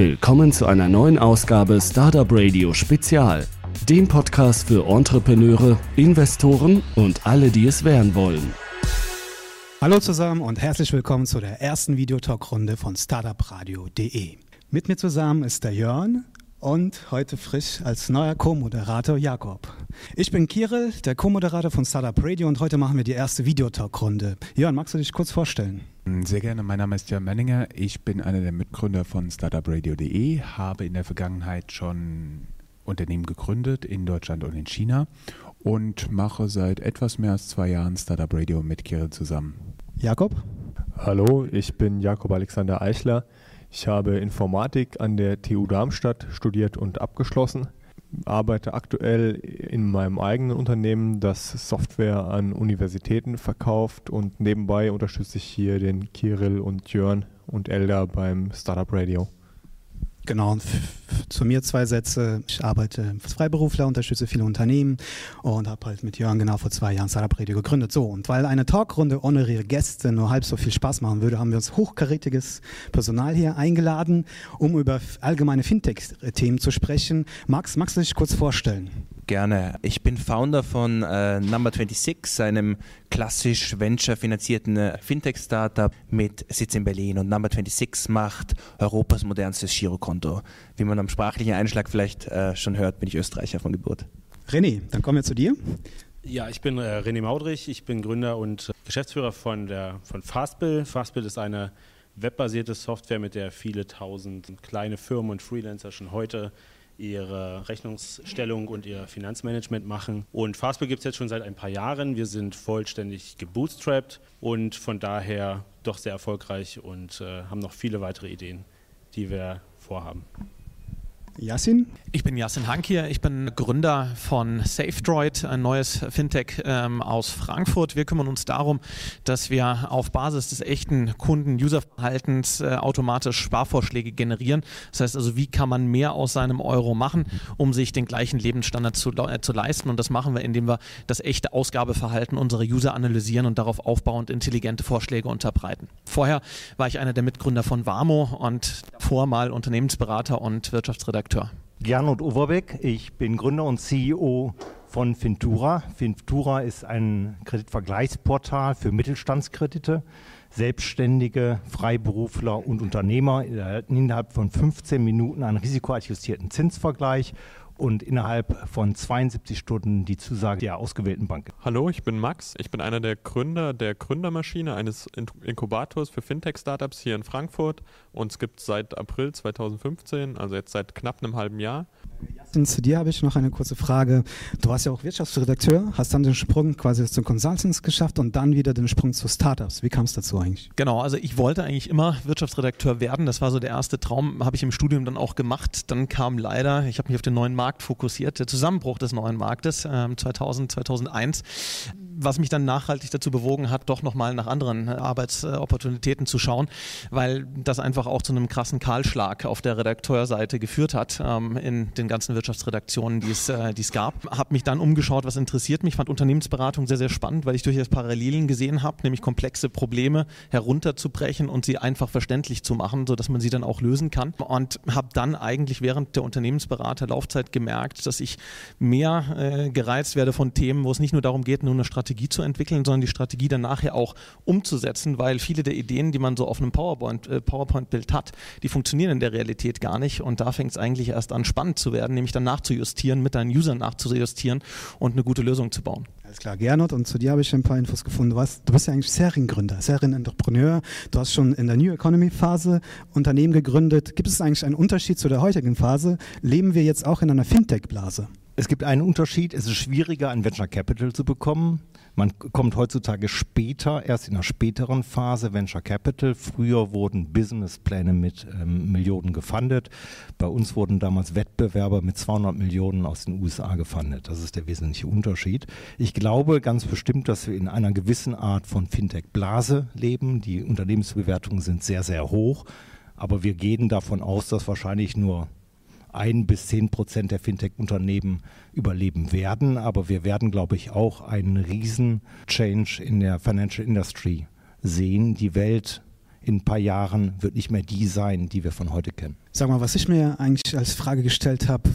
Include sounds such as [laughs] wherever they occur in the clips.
Willkommen zu einer neuen Ausgabe Startup Radio Spezial, dem Podcast für Entrepreneure, Investoren und alle, die es werden wollen. Hallo zusammen und herzlich willkommen zu der ersten Videotalkrunde von startupradio.de. Mit mir zusammen ist der Jörn und heute frisch als neuer Co-Moderator Jakob. Ich bin Kirill, der Co-Moderator von Startup Radio und heute machen wir die erste Videotalkrunde. Jörn, magst du dich kurz vorstellen? Sehr gerne, mein Name ist Jörn Menninger. Ich bin einer der Mitgründer von startupradio.de, habe in der Vergangenheit schon Unternehmen gegründet in Deutschland und in China und mache seit etwas mehr als zwei Jahren Startup Radio mit Kirill zusammen. Jakob? Hallo, ich bin Jakob Alexander Eichler. Ich habe Informatik an der TU Darmstadt studiert und abgeschlossen. Arbeite aktuell in meinem eigenen Unternehmen, das Software an Universitäten verkauft und nebenbei unterstütze ich hier den Kirill und Jörn und Elda beim Startup Radio. Genau, zu mir zwei Sätze. Ich arbeite als Freiberufler, unterstütze viele Unternehmen und habe halt mit Jörn genau vor zwei Jahren Startup Radio gegründet. So, und weil eine Talkrunde ohne ihre Gäste nur halb so viel Spaß machen würde, haben wir uns hochkarätiges Personal hier eingeladen, um über allgemeine Fintech-Themen zu sprechen. Max, magst du dich kurz vorstellen? Gerne. Ich bin Founder von äh, Number 26, einem klassisch venture-finanzierten äh, Fintech-Startup mit Sitz in Berlin. Und Number 26 macht Europas modernstes Girokonto. Wie man am sprachlichen Einschlag vielleicht äh, schon hört, bin ich Österreicher von Geburt. René, dann kommen wir zu dir. Ja, ich bin äh, René Maudrich, ich bin Gründer und Geschäftsführer von, der, von Fastbill. Fastbill ist eine webbasierte Software, mit der viele tausend kleine Firmen und Freelancer schon heute ihre Rechnungsstellung und ihr Finanzmanagement machen. Und Fastbill gibt es jetzt schon seit ein paar Jahren. Wir sind vollständig gebootstrapped und von daher doch sehr erfolgreich und äh, haben noch viele weitere Ideen, die wir vorhaben. Yassin? Ich bin Yassin Hank hier. Ich bin Gründer von SafeDroid, ein neues Fintech ähm, aus Frankfurt. Wir kümmern uns darum, dass wir auf Basis des echten Kunden-User-Verhaltens äh, automatisch Sparvorschläge generieren. Das heißt also, wie kann man mehr aus seinem Euro machen, um sich den gleichen Lebensstandard zu, äh, zu leisten? Und das machen wir, indem wir das echte Ausgabeverhalten unserer User analysieren und darauf aufbauend intelligente Vorschläge unterbreiten. Vorher war ich einer der Mitgründer von Warmo und vor mal Unternehmensberater und Wirtschaftsredakteur Redakteur. Gernot Overbeck, ich bin Gründer und CEO von Fintura. Fintura ist ein Kreditvergleichsportal für Mittelstandskredite. Selbstständige, Freiberufler und Unternehmer erhalten innerhalb von 15 Minuten einen risikoadjustierten Zinsvergleich und innerhalb von 72 Stunden die Zusage der ausgewählten Bank. Hallo, ich bin Max. Ich bin einer der Gründer der Gründermaschine eines Inkubators für Fintech-Startups hier in Frankfurt. Uns gibt es seit April 2015, also jetzt seit knapp einem halben Jahr. Zu dir habe ich noch eine kurze Frage. Du warst ja auch Wirtschaftsredakteur, hast dann den Sprung quasi zu Consultants geschafft und dann wieder den Sprung zu Startups. Wie kam es dazu eigentlich? Genau, also ich wollte eigentlich immer Wirtschaftsredakteur werden. Das war so der erste Traum, habe ich im Studium dann auch gemacht. Dann kam leider, ich habe mich auf den neuen Markt fokussiert, der Zusammenbruch des neuen Marktes äh, 2000, 2001 was mich dann nachhaltig dazu bewogen hat, doch nochmal nach anderen äh, Arbeitsopportunitäten zu schauen, weil das einfach auch zu einem krassen Kahlschlag auf der Redakteurseite geführt hat ähm, in den ganzen Wirtschaftsredaktionen, die es, äh, die es gab. Habe mich dann umgeschaut, was interessiert mich, fand Unternehmensberatung sehr, sehr spannend, weil ich durchaus Parallelen gesehen habe, nämlich komplexe Probleme herunterzubrechen und sie einfach verständlich zu machen, sodass man sie dann auch lösen kann. Und habe dann eigentlich während der Unternehmensberaterlaufzeit gemerkt, dass ich mehr äh, gereizt werde von Themen, wo es nicht nur darum geht, nur eine Strategie Strategie zu entwickeln, sondern die Strategie dann nachher auch umzusetzen, weil viele der Ideen, die man so auf einem PowerPoint-Bild äh, PowerPoint hat, die funktionieren in der Realität gar nicht. Und da fängt es eigentlich erst an, spannend zu werden, nämlich dann nachzujustieren, mit deinen Usern nachzujustieren und eine gute Lösung zu bauen. Alles klar, Gernot, und zu dir habe ich ein paar Infos gefunden. Du, warst, du bist ja eigentlich Seriengründer, Serienentrepreneur. Du hast schon in der New Economy Phase Unternehmen gegründet. Gibt es eigentlich einen Unterschied zu der heutigen Phase? Leben wir jetzt auch in einer Fintech-Blase? Es gibt einen Unterschied. Es ist schwieriger, ein Venture Capital zu bekommen. Man kommt heutzutage später, erst in einer späteren Phase Venture Capital. Früher wurden Businesspläne mit ähm, Millionen gefundet. Bei uns wurden damals Wettbewerber mit 200 Millionen aus den USA gefundet. Das ist der wesentliche Unterschied. Ich glaube ganz bestimmt, dass wir in einer gewissen Art von Fintech-Blase leben. Die Unternehmensbewertungen sind sehr, sehr hoch. Aber wir gehen davon aus, dass wahrscheinlich nur ein bis zehn Prozent der Fintech-Unternehmen überleben werden. Aber wir werden, glaube ich, auch einen riesen Change in der Financial Industry sehen. Die Welt in ein paar Jahren wird nicht mehr die sein, die wir von heute kennen. Sag mal, was ich mir eigentlich als Frage gestellt habe,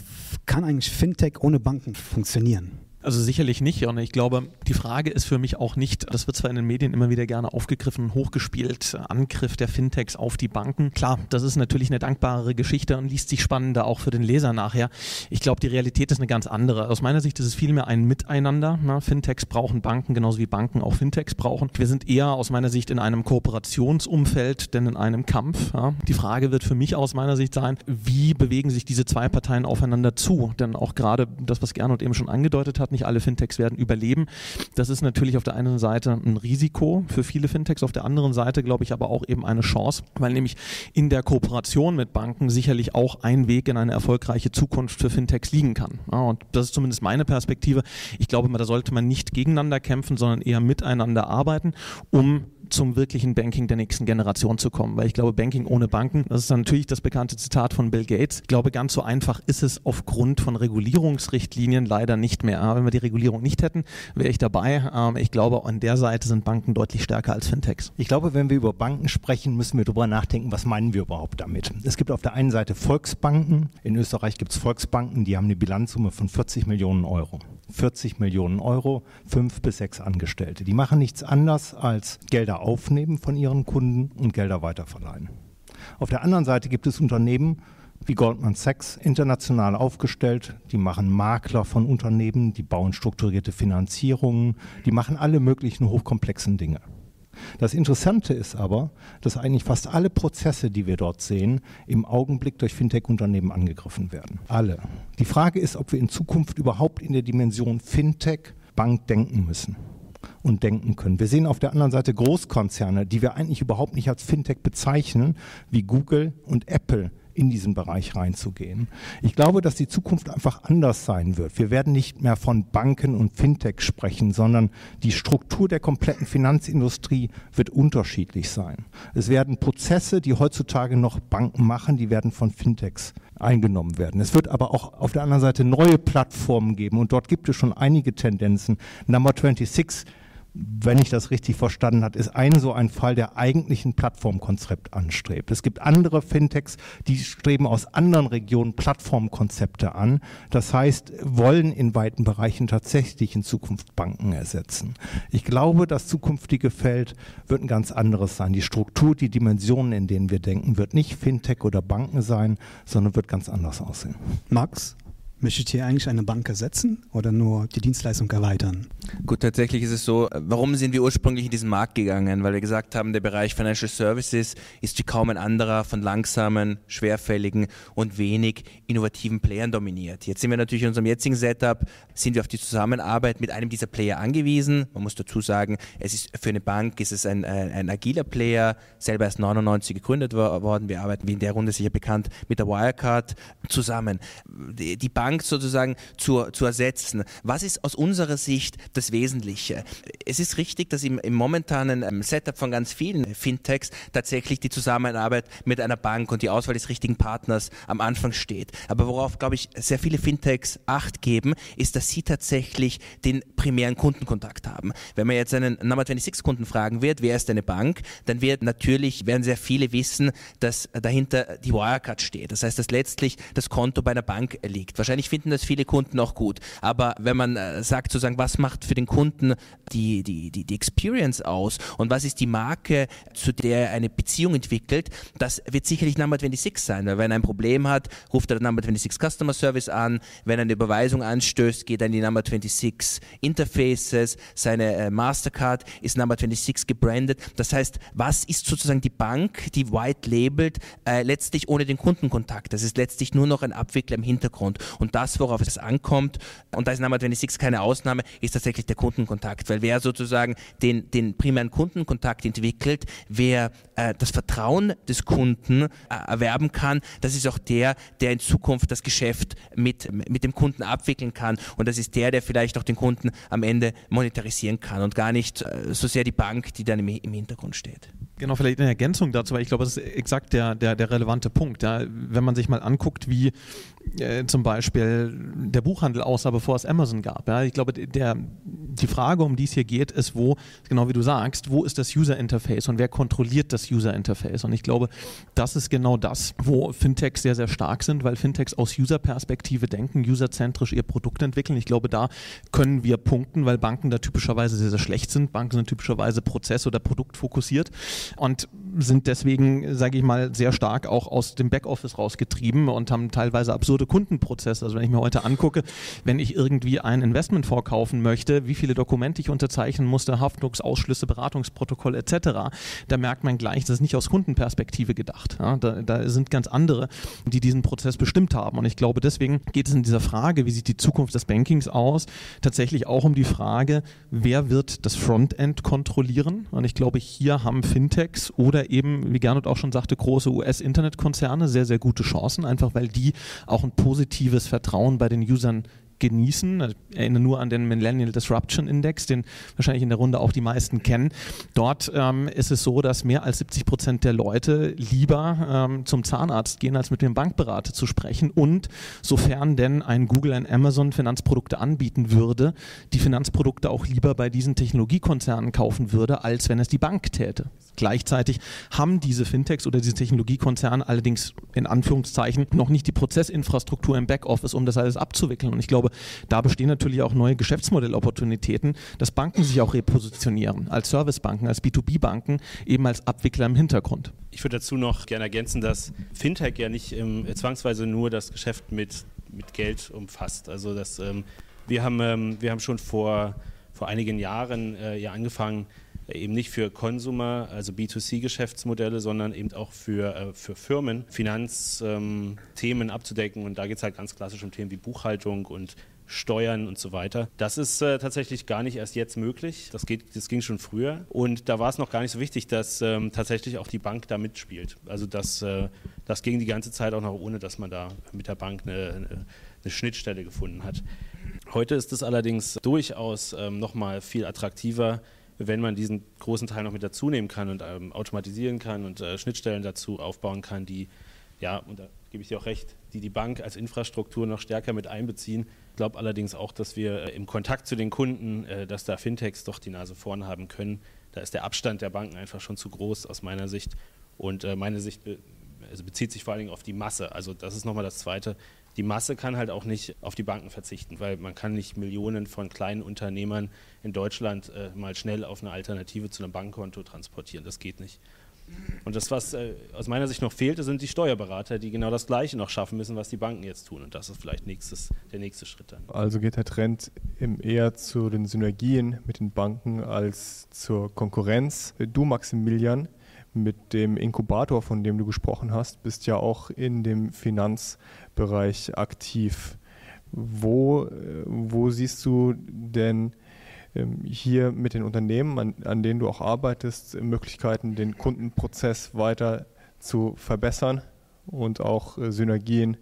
kann eigentlich Fintech ohne Banken funktionieren? Also sicherlich nicht. Und ich glaube, die Frage ist für mich auch nicht, das wird zwar in den Medien immer wieder gerne aufgegriffen und hochgespielt, Angriff der Fintechs auf die Banken. Klar, das ist natürlich eine dankbare Geschichte und liest sich spannender auch für den Leser nachher. Ich glaube, die Realität ist eine ganz andere. Aus meiner Sicht ist es vielmehr ein Miteinander. Na, Fintechs brauchen Banken, genauso wie Banken auch Fintechs brauchen. Wir sind eher aus meiner Sicht in einem Kooperationsumfeld, denn in einem Kampf. Ja. Die Frage wird für mich aus meiner Sicht sein, wie bewegen sich diese zwei Parteien aufeinander zu? Denn auch gerade das, was Gernot eben schon angedeutet hat, nicht alle Fintechs werden überleben. Das ist natürlich auf der einen Seite ein Risiko für viele Fintechs, auf der anderen Seite glaube ich aber auch eben eine Chance, weil nämlich in der Kooperation mit Banken sicherlich auch ein Weg in eine erfolgreiche Zukunft für Fintechs liegen kann. Ja, und das ist zumindest meine Perspektive. Ich glaube, da sollte man nicht gegeneinander kämpfen, sondern eher miteinander arbeiten, um zum wirklichen Banking der nächsten Generation zu kommen. Weil ich glaube, Banking ohne Banken, das ist natürlich das bekannte Zitat von Bill Gates. Ich glaube, ganz so einfach ist es aufgrund von Regulierungsrichtlinien leider nicht mehr. Wenn wir die Regulierung nicht hätten, wäre ich dabei. Ähm, ich glaube, an der Seite sind Banken deutlich stärker als Fintechs. Ich glaube, wenn wir über Banken sprechen, müssen wir darüber nachdenken, was meinen wir überhaupt damit. Es gibt auf der einen Seite Volksbanken. In Österreich gibt es Volksbanken, die haben eine Bilanzsumme von 40 Millionen Euro. 40 Millionen Euro, fünf bis sechs Angestellte. Die machen nichts anders als Gelder aufnehmen von ihren Kunden und Gelder weiterverleihen. Auf der anderen Seite gibt es Unternehmen wie Goldman Sachs, international aufgestellt. Die machen Makler von Unternehmen, die bauen strukturierte Finanzierungen, die machen alle möglichen hochkomplexen Dinge. Das Interessante ist aber, dass eigentlich fast alle Prozesse, die wir dort sehen, im Augenblick durch Fintech-Unternehmen angegriffen werden. Alle. Die Frage ist, ob wir in Zukunft überhaupt in der Dimension Fintech Bank denken müssen und denken können. Wir sehen auf der anderen Seite Großkonzerne, die wir eigentlich überhaupt nicht als Fintech bezeichnen, wie Google und Apple, in diesen Bereich reinzugehen. Ich glaube, dass die Zukunft einfach anders sein wird. Wir werden nicht mehr von Banken und Fintech sprechen, sondern die Struktur der kompletten Finanzindustrie wird unterschiedlich sein. Es werden Prozesse, die heutzutage noch Banken machen, die werden von Fintechs eingenommen werden. Es wird aber auch auf der anderen Seite neue Plattformen geben und dort gibt es schon einige Tendenzen. Number 26 wenn ich das richtig verstanden habe, ist ein so ein Fall, der eigentlich ein Plattformkonzept anstrebt. Es gibt andere Fintechs, die streben aus anderen Regionen Plattformkonzepte an. Das heißt, wollen in weiten Bereichen tatsächlich in Zukunft Banken ersetzen. Ich glaube, das zukünftige Feld wird ein ganz anderes sein. Die Struktur, die Dimensionen, in denen wir denken, wird nicht Fintech oder Banken sein, sondern wird ganz anders aussehen. Max? Möchtet ihr eigentlich eine Bank ersetzen oder nur die Dienstleistung erweitern? Gut, tatsächlich ist es so, warum sind wir ursprünglich in diesen Markt gegangen? Weil wir gesagt haben, der Bereich Financial Services ist wie kaum ein anderer von langsamen, schwerfälligen und wenig innovativen Playern dominiert. Jetzt sind wir natürlich in unserem jetzigen Setup, sind wir auf die Zusammenarbeit mit einem dieser Player angewiesen. Man muss dazu sagen, es ist für eine Bank ist es ein, ein, ein agiler Player, selber erst 99 gegründet worden. Wir arbeiten, wie in der Runde sicher bekannt, mit der Wirecard zusammen. Die, die Bank Bank sozusagen zu, zu ersetzen. Was ist aus unserer Sicht das Wesentliche? Es ist richtig, dass im, im momentanen ähm, Setup von ganz vielen Fintechs tatsächlich die Zusammenarbeit mit einer Bank und die Auswahl des richtigen Partners am Anfang steht. Aber worauf, glaube ich, sehr viele Fintechs Acht geben, ist, dass sie tatsächlich den primären Kundenkontakt haben. Wenn man jetzt einen Number 26 Kunden fragen wird, wer ist eine Bank, dann wird natürlich, werden sehr viele wissen, dass dahinter die Wirecard steht. Das heißt, dass letztlich das Konto bei einer Bank liegt. Wahrscheinlich Wahrscheinlich finden das viele Kunden auch gut. Aber wenn man äh, sagt, sozusagen, was macht für den Kunden die, die, die, die Experience aus und was ist die Marke, zu der er eine Beziehung entwickelt, das wird sicherlich Number 26 sein. Weil wenn er ein Problem hat, ruft er Number 26 Customer Service an. Wenn er eine Überweisung anstößt, geht er in die Number 26 Interfaces. Seine äh, Mastercard ist Number 26 gebrandet. Das heißt, was ist sozusagen die Bank, die white labelt, äh, letztlich ohne den Kundenkontakt? Das ist letztlich nur noch ein Abwickler im Hintergrund. Und und das, worauf es ankommt, und da ist Number 26 keine Ausnahme, ist tatsächlich der Kundenkontakt. Weil wer sozusagen den, den primären Kundenkontakt entwickelt, wer äh, das Vertrauen des Kunden äh, erwerben kann, das ist auch der, der in Zukunft das Geschäft mit, mit dem Kunden abwickeln kann. Und das ist der, der vielleicht auch den Kunden am Ende monetarisieren kann und gar nicht äh, so sehr die Bank, die dann im, im Hintergrund steht. Genau, vielleicht eine Ergänzung dazu, weil ich glaube, das ist exakt der, der, der relevante Punkt. Ja. Wenn man sich mal anguckt, wie äh, zum Beispiel der Buchhandel aussah, bevor es Amazon gab. Ja. Ich glaube, der, die Frage, um die es hier geht, ist, wo, genau wie du sagst, wo ist das User Interface und wer kontrolliert das User Interface? Und ich glaube, das ist genau das, wo Fintechs sehr, sehr stark sind, weil Fintechs aus User-Perspektive denken, userzentrisch ihr Produkt entwickeln. Ich glaube, da können wir punkten, weil Banken da typischerweise sehr, sehr schlecht sind. Banken sind typischerweise prozess- oder produktfokussiert und sind deswegen, sage ich mal, sehr stark auch aus dem Backoffice rausgetrieben und haben teilweise absurde Kundenprozesse. Also wenn ich mir heute angucke, wenn ich irgendwie ein Investment vorkaufen möchte, wie viele Dokumente ich unterzeichnen musste, Haftungsausschlüsse, Beratungsprotokoll etc., da merkt man gleich, das ist nicht aus Kundenperspektive gedacht. Ja, da, da sind ganz andere, die diesen Prozess bestimmt haben. Und ich glaube, deswegen geht es in dieser Frage, wie sieht die Zukunft des Bankings aus, tatsächlich auch um die Frage, wer wird das Frontend kontrollieren? Und ich glaube, hier haben Fintechs oder eben, wie Gernot auch schon sagte, große US-Internetkonzerne sehr, sehr gute Chancen, einfach weil die auch ein positives Vertrauen bei den Usern genießen. Ich erinnere nur an den Millennial Disruption Index, den wahrscheinlich in der Runde auch die meisten kennen. Dort ähm, ist es so, dass mehr als 70 Prozent der Leute lieber ähm, zum Zahnarzt gehen, als mit dem Bankberater zu sprechen. Und sofern denn ein Google, ein Amazon Finanzprodukte anbieten würde, die Finanzprodukte auch lieber bei diesen Technologiekonzernen kaufen würde, als wenn es die Bank täte. Gleichzeitig haben diese Fintechs oder diese Technologiekonzerne allerdings in Anführungszeichen noch nicht die Prozessinfrastruktur im Backoffice, um das alles abzuwickeln. Und ich glaube, da bestehen natürlich auch neue Geschäftsmodellopportunitäten, dass Banken sich auch repositionieren als Servicebanken, als B2B-Banken, eben als Abwickler im Hintergrund. Ich würde dazu noch gerne ergänzen, dass Fintech ja nicht ähm, zwangsweise nur das Geschäft mit, mit Geld umfasst. Also das, ähm, wir, haben, ähm, wir haben schon vor, vor einigen Jahren äh, ja angefangen, eben nicht für Consumer, also B2C-Geschäftsmodelle, sondern eben auch für, äh, für Firmen Finanzthemen ähm, abzudecken. Und da geht es halt ganz klassisch um Themen wie Buchhaltung und Steuern und so weiter. Das ist äh, tatsächlich gar nicht erst jetzt möglich. Das, geht, das ging schon früher. Und da war es noch gar nicht so wichtig, dass ähm, tatsächlich auch die Bank da mitspielt. Also das, äh, das ging die ganze Zeit auch noch ohne, dass man da mit der Bank eine, eine, eine Schnittstelle gefunden hat. Heute ist es allerdings durchaus ähm, nochmal viel attraktiver, wenn man diesen großen Teil noch mit dazu nehmen kann und ähm, automatisieren kann und äh, Schnittstellen dazu aufbauen kann, die, ja, und da gebe ich dir auch recht, die die Bank als Infrastruktur noch stärker mit einbeziehen. Ich glaube allerdings auch, dass wir äh, im Kontakt zu den Kunden, äh, dass da Fintechs doch die Nase vorn haben können. Da ist der Abstand der Banken einfach schon zu groß aus meiner Sicht. Und äh, meine Sicht be also bezieht sich vor allen Dingen auf die Masse. Also das ist nochmal das Zweite die Masse kann halt auch nicht auf die Banken verzichten, weil man kann nicht Millionen von kleinen Unternehmern in Deutschland äh, mal schnell auf eine Alternative zu einem Bankkonto transportieren. Das geht nicht. Und das, was äh, aus meiner Sicht noch fehlt, sind die Steuerberater, die genau das Gleiche noch schaffen müssen, was die Banken jetzt tun. Und das ist vielleicht nächstes, der nächste Schritt dann. Also geht der Trend eher zu den Synergien mit den Banken als zur Konkurrenz. Du, Maximilian, mit dem Inkubator, von dem du gesprochen hast, bist ja auch in dem Finanzbereich aktiv. Wo, äh, wo siehst du denn ähm, hier mit den Unternehmen, an, an denen du auch arbeitest, Möglichkeiten, den Kundenprozess weiter zu verbessern und auch äh, Synergien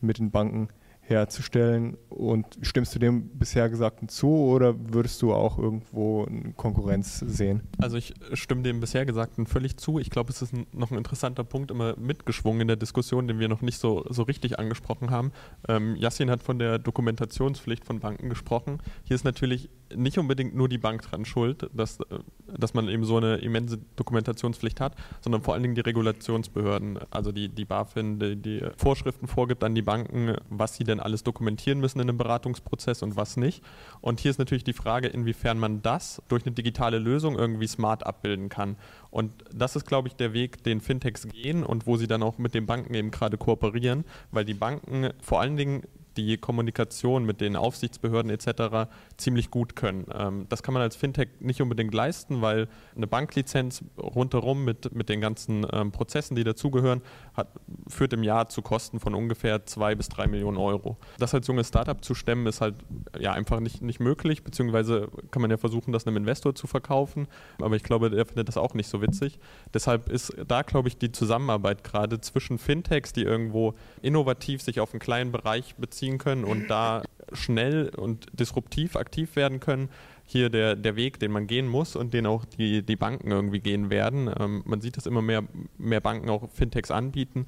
mit den Banken herzustellen. Und stimmst du dem bisher Gesagten zu oder würdest du auch irgendwo eine Konkurrenz sehen? Also ich stimme dem bisher Gesagten völlig zu. Ich glaube, es ist noch ein interessanter Punkt immer mitgeschwungen in der Diskussion, den wir noch nicht so, so richtig angesprochen haben. Ähm, hat von der Dokumentationspflicht von Banken gesprochen. Hier ist natürlich nicht unbedingt nur die Bank dran schuld, dass, dass man eben so eine immense Dokumentationspflicht hat, sondern vor allen Dingen die Regulationsbehörden, also die, die BaFin, die, die Vorschriften vorgibt an die Banken, was sie denn alles dokumentieren müssen in einem Beratungsprozess und was nicht. Und hier ist natürlich die Frage, inwiefern man das durch eine digitale Lösung irgendwie smart abbilden kann. Und das ist, glaube ich, der Weg, den Fintechs gehen und wo sie dann auch mit den Banken eben gerade kooperieren, weil die Banken vor allen Dingen die Kommunikation mit den Aufsichtsbehörden etc. ziemlich gut können. Ähm, das kann man als Fintech nicht unbedingt leisten, weil eine Banklizenz rundherum mit, mit den ganzen ähm, Prozessen, die dazugehören, hat, führt im Jahr zu Kosten von ungefähr zwei bis drei Millionen Euro. Das als junges Startup zu stemmen, ist halt ja einfach nicht, nicht möglich, beziehungsweise kann man ja versuchen, das einem Investor zu verkaufen, aber ich glaube, der findet das auch nicht so witzig. Deshalb ist da, glaube ich, die Zusammenarbeit gerade zwischen Fintechs, die irgendwo innovativ sich auf einen kleinen Bereich beziehen, ziehen können und da schnell und disruptiv aktiv werden können, hier der, der Weg, den man gehen muss und den auch die, die Banken irgendwie gehen werden. Ähm, man sieht, dass immer mehr, mehr Banken auch Fintechs anbieten.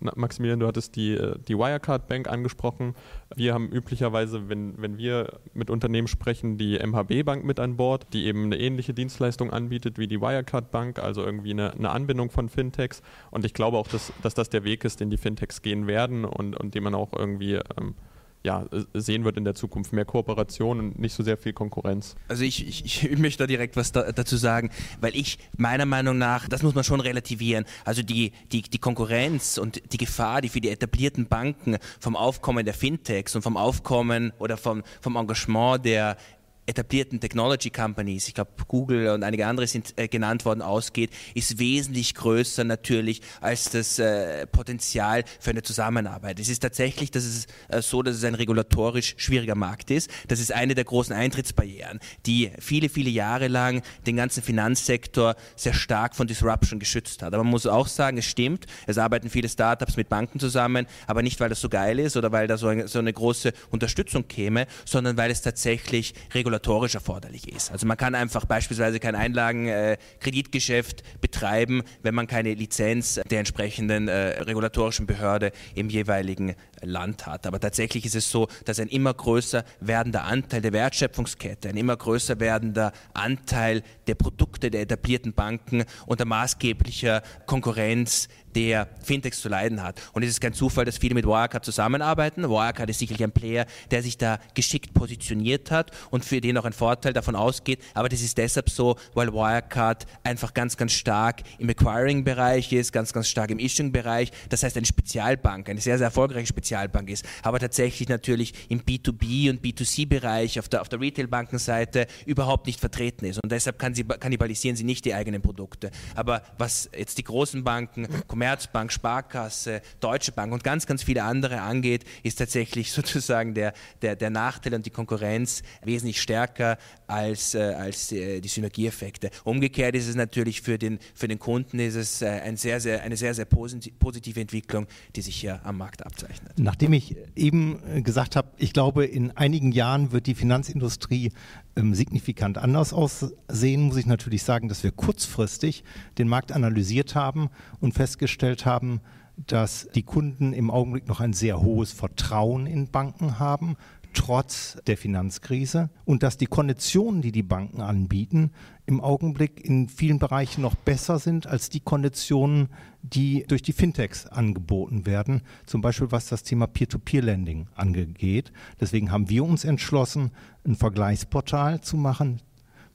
Maximilian, du hattest die, äh, die Wirecard Bank angesprochen. Wir haben üblicherweise, wenn, wenn wir mit Unternehmen sprechen, die MHB Bank mit an Bord, die eben eine ähnliche Dienstleistung anbietet wie die Wirecard Bank, also irgendwie eine, eine Anbindung von Fintechs. Und ich glaube auch, dass, dass das der Weg ist, den die Fintechs gehen werden und, und den man auch irgendwie ähm, ja, sehen wird in der Zukunft. Mehr Kooperation und nicht so sehr viel Konkurrenz. Also ich, ich, ich möchte da direkt was da, dazu sagen, weil ich meiner Meinung nach, das muss man schon relativieren, also die, die, die Konkurrenz und die Gefahr, die für die etablierten Banken vom Aufkommen der Fintechs und vom Aufkommen oder vom, vom Engagement der etablierten Technology Companies, ich glaube Google und einige andere sind äh, genannt worden, ausgeht, ist wesentlich größer natürlich als das äh, Potenzial für eine Zusammenarbeit. Es ist tatsächlich das ist, äh, so, dass es ein regulatorisch schwieriger Markt ist. Das ist eine der großen Eintrittsbarrieren, die viele, viele Jahre lang den ganzen Finanzsektor sehr stark von Disruption geschützt hat. Aber man muss auch sagen, es stimmt, es arbeiten viele Startups mit Banken zusammen, aber nicht, weil das so geil ist oder weil da so eine, so eine große Unterstützung käme, sondern weil es tatsächlich regulatorisch regulatorisch erforderlich ist. Also man kann einfach beispielsweise kein Einlagenkreditgeschäft äh, betreiben, wenn man keine Lizenz der entsprechenden äh, regulatorischen Behörde im jeweiligen Land hat. Aber tatsächlich ist es so, dass ein immer größer werdender Anteil der Wertschöpfungskette, ein immer größer werdender Anteil der Produkte der etablierten Banken unter maßgeblicher Konkurrenz der Fintechs zu leiden hat. Und es ist kein Zufall, dass viele mit Wirecard zusammenarbeiten. Wirecard ist sicherlich ein Player, der sich da geschickt positioniert hat und für den auch ein Vorteil davon ausgeht. Aber das ist deshalb so, weil Wirecard einfach ganz, ganz stark im Acquiring-Bereich ist, ganz, ganz stark im Issuing-Bereich. Das heißt, eine Spezialbank, eine sehr, sehr erfolgreiche Spezialbank ist, aber tatsächlich natürlich im B2B und B2C-Bereich auf der, auf der Retail-Bankenseite überhaupt nicht vertreten ist. Und deshalb kann sie, kannibalisieren sie nicht die eigenen Produkte. Aber was jetzt die großen Banken, Commerzbank, Sparkasse, Deutsche Bank und ganz, ganz viele andere angeht, ist tatsächlich [laughs] sozusagen der, der, der Nachteil und die Konkurrenz wesentlich stärker als, äh, als äh, die Synergieeffekte. Umgekehrt ist es natürlich für den, für den Kunden ist es äh, ein sehr, sehr, eine sehr, sehr positive Entwicklung, die sich hier am Markt abzeichnet. Nachdem ich eben gesagt habe, ich glaube, in einigen Jahren wird die Finanzindustrie ähm, signifikant anders aussehen, muss ich natürlich sagen, dass wir kurzfristig den Markt analysiert haben und festgestellt haben, dass die Kunden im Augenblick noch ein sehr hohes Vertrauen in Banken haben, trotz der Finanzkrise und dass die Konditionen, die die Banken anbieten, im Augenblick in vielen Bereichen noch besser sind als die Konditionen, die durch die Fintechs angeboten werden, zum Beispiel was das Thema Peer-to-Peer-Lending angeht. Deswegen haben wir uns entschlossen, ein Vergleichsportal zu machen,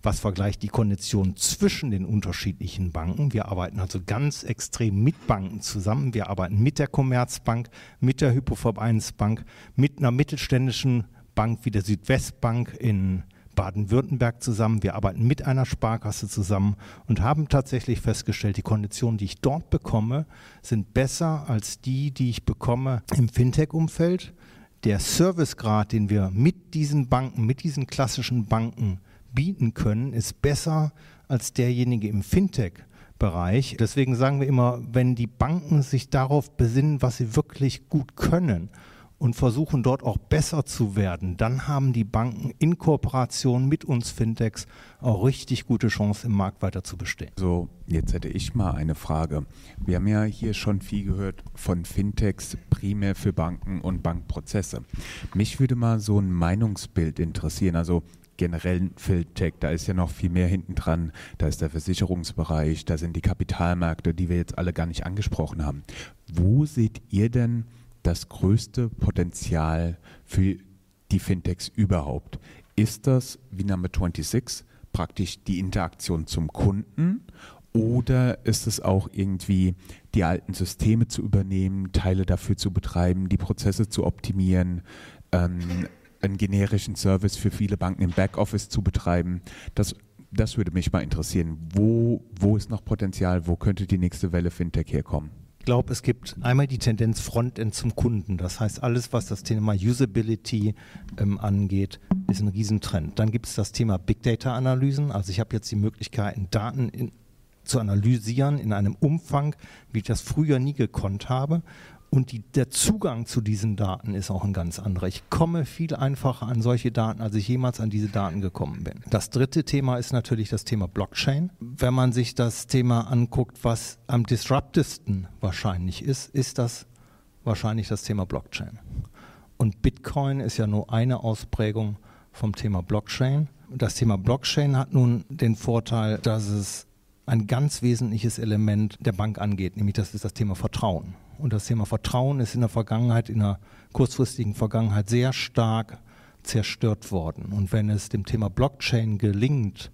was vergleicht die Konditionen zwischen den unterschiedlichen Banken. Wir arbeiten also ganz extrem mit Banken zusammen. Wir arbeiten mit der Commerzbank, mit der Hypovereinsbank, mit einer mittelständischen Bank wie der Südwestbank in Baden-Württemberg zusammen. Wir arbeiten mit einer Sparkasse zusammen und haben tatsächlich festgestellt, die Konditionen, die ich dort bekomme, sind besser als die, die ich bekomme im Fintech-Umfeld. Der Servicegrad, den wir mit diesen Banken, mit diesen klassischen Banken bieten können, ist besser als derjenige im Fintech-Bereich. Deswegen sagen wir immer, wenn die Banken sich darauf besinnen, was sie wirklich gut können und versuchen dort auch besser zu werden, dann haben die Banken in Kooperation mit uns Fintechs auch richtig gute Chancen im Markt weiter zu bestehen. So, jetzt hätte ich mal eine Frage. Wir haben ja hier schon viel gehört von Fintechs primär für Banken und Bankprozesse. Mich würde mal so ein Meinungsbild interessieren. Also generellen Fintech, da ist ja noch viel mehr hinten dran. Da ist der Versicherungsbereich, da sind die Kapitalmärkte, die wir jetzt alle gar nicht angesprochen haben. Wo seht ihr denn das größte Potenzial für die Fintechs überhaupt? Ist das wie Number 26 praktisch die Interaktion zum Kunden oder ist es auch irgendwie die alten Systeme zu übernehmen, Teile dafür zu betreiben, die Prozesse zu optimieren, ähm, einen generischen Service für viele Banken im Backoffice zu betreiben. Das, das würde mich mal interessieren. Wo, wo ist noch Potenzial? Wo könnte die nächste Welle Fintech herkommen? Ich glaube, es gibt einmal die Tendenz Frontend zum Kunden. Das heißt, alles, was das Thema Usability ähm, angeht, ist ein Riesentrend. Dann gibt es das Thema Big Data Analysen. Also ich habe jetzt die Möglichkeiten, Daten in, zu analysieren in einem Umfang, wie ich das früher nie gekonnt habe. Und die, der Zugang zu diesen Daten ist auch ein ganz anderer. Ich komme viel einfacher an solche Daten, als ich jemals an diese Daten gekommen bin. Das dritte Thema ist natürlich das Thema Blockchain. Wenn man sich das Thema anguckt, was am disruptesten wahrscheinlich ist, ist das wahrscheinlich das Thema Blockchain. Und Bitcoin ist ja nur eine Ausprägung vom Thema Blockchain. Das Thema Blockchain hat nun den Vorteil, dass es ein ganz wesentliches Element der Bank angeht, nämlich das ist das Thema Vertrauen. Und das Thema Vertrauen ist in der Vergangenheit, in der kurzfristigen Vergangenheit sehr stark zerstört worden. Und wenn es dem Thema Blockchain gelingt,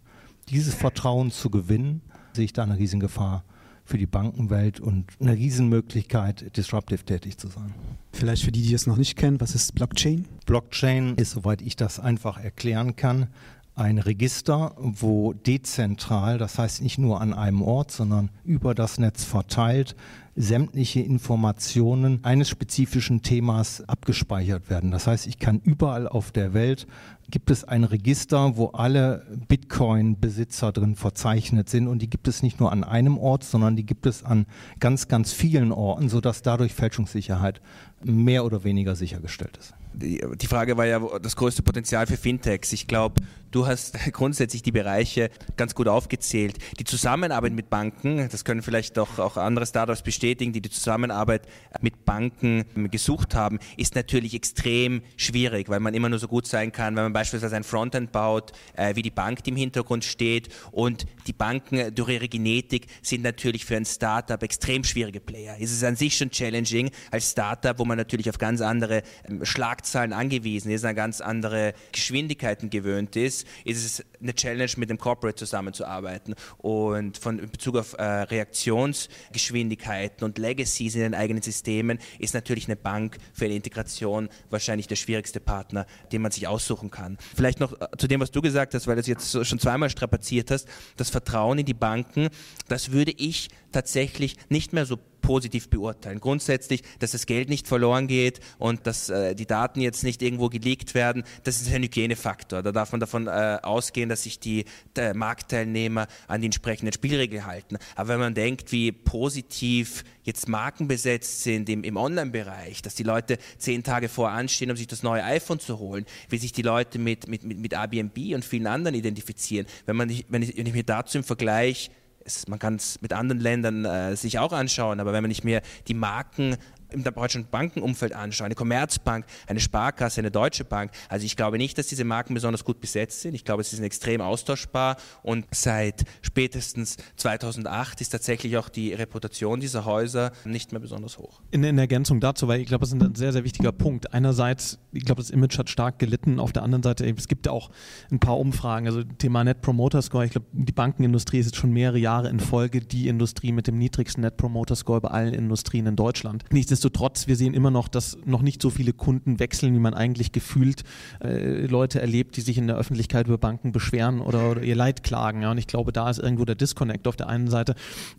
dieses Vertrauen zu gewinnen, sehe ich da eine Riesengefahr für die Bankenwelt und eine Riesenmöglichkeit, disruptive tätig zu sein. Vielleicht für die, die es noch nicht kennen, was ist Blockchain? Blockchain ist, soweit ich das einfach erklären kann, ein Register, wo dezentral, das heißt nicht nur an einem Ort, sondern über das Netz verteilt, sämtliche Informationen eines spezifischen Themas abgespeichert werden. Das heißt, ich kann überall auf der Welt gibt es ein Register, wo alle Bitcoin-Besitzer drin verzeichnet sind und die gibt es nicht nur an einem Ort, sondern die gibt es an ganz, ganz vielen Orten, sodass dadurch Fälschungssicherheit mehr oder weniger sichergestellt ist die, die Frage war ja das größte Potenzial für Fintechs. Ich glaube, du hast [laughs] grundsätzlich die Bereiche ganz gut aufgezählt. Die Zusammenarbeit mit Banken, das können vielleicht auch, auch andere Startups bestätigen, die die Zusammenarbeit mit Banken gesucht haben, ist natürlich extrem schwierig, weil man immer nur so gut sein kann, wenn man beispielsweise ein Frontend baut, äh, wie die Bank, die im Hintergrund steht. Und die Banken durch ihre Genetik sind natürlich für ein Startup extrem schwierige Player. Es ist an sich schon challenging als Startup, wo man natürlich auf ganz andere ähm, Schlag Schlagzeilen angewiesen ist, an ganz andere Geschwindigkeiten gewöhnt ist, ist es eine Challenge, mit dem Corporate zusammenzuarbeiten. Und von in Bezug auf äh, Reaktionsgeschwindigkeiten und Legacies in den eigenen Systemen ist natürlich eine Bank für eine Integration wahrscheinlich der schwierigste Partner, den man sich aussuchen kann. Vielleicht noch äh, zu dem, was du gesagt hast, weil du es jetzt schon zweimal strapaziert hast, das Vertrauen in die Banken, das würde ich tatsächlich nicht mehr so positiv beurteilen. Grundsätzlich, dass das Geld nicht verloren geht und dass äh, die Daten jetzt nicht irgendwo geleakt werden, das ist ein Hygienefaktor. Da darf man davon äh, ausgehen, dass sich die äh, Marktteilnehmer an die entsprechenden Spielregeln halten. Aber wenn man denkt, wie positiv jetzt Marken besetzt sind im, im Online-Bereich, dass die Leute zehn Tage vor anstehen, um sich das neue iPhone zu holen, wie sich die Leute mit, mit, mit, mit Airbnb und vielen anderen identifizieren. Wenn, man, wenn, ich, wenn ich mir dazu im Vergleich es, man kann es mit anderen Ländern äh, sich auch anschauen, aber wenn man nicht mehr die Marken im deutschen Bankenumfeld anschaue, eine Commerzbank, eine Sparkasse, eine Deutsche Bank. Also ich glaube nicht, dass diese Marken besonders gut besetzt sind. Ich glaube, sie sind extrem austauschbar und seit spätestens 2008 ist tatsächlich auch die Reputation dieser Häuser nicht mehr besonders hoch. In, in Ergänzung dazu, weil ich glaube, das ist ein sehr, sehr wichtiger Punkt. Einerseits, ich glaube, das Image hat stark gelitten. Auf der anderen Seite, es gibt auch ein paar Umfragen. Also Thema Net Promoter Score. Ich glaube, die Bankenindustrie ist jetzt schon mehrere Jahre in Folge die Industrie mit dem niedrigsten Net Promoter Score bei allen Industrien in Deutschland. Nichtsdestotrotz Nichtsdestotrotz, wir sehen immer noch, dass noch nicht so viele Kunden wechseln, wie man eigentlich gefühlt äh, Leute erlebt, die sich in der Öffentlichkeit über Banken beschweren oder, oder ihr Leid klagen. Ja. Und ich glaube, da ist irgendwo der Disconnect auf der einen Seite.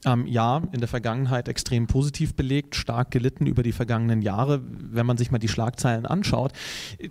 Ähm, ja, in der Vergangenheit extrem positiv belegt, stark gelitten über die vergangenen Jahre. Wenn man sich mal die Schlagzeilen anschaut, äh,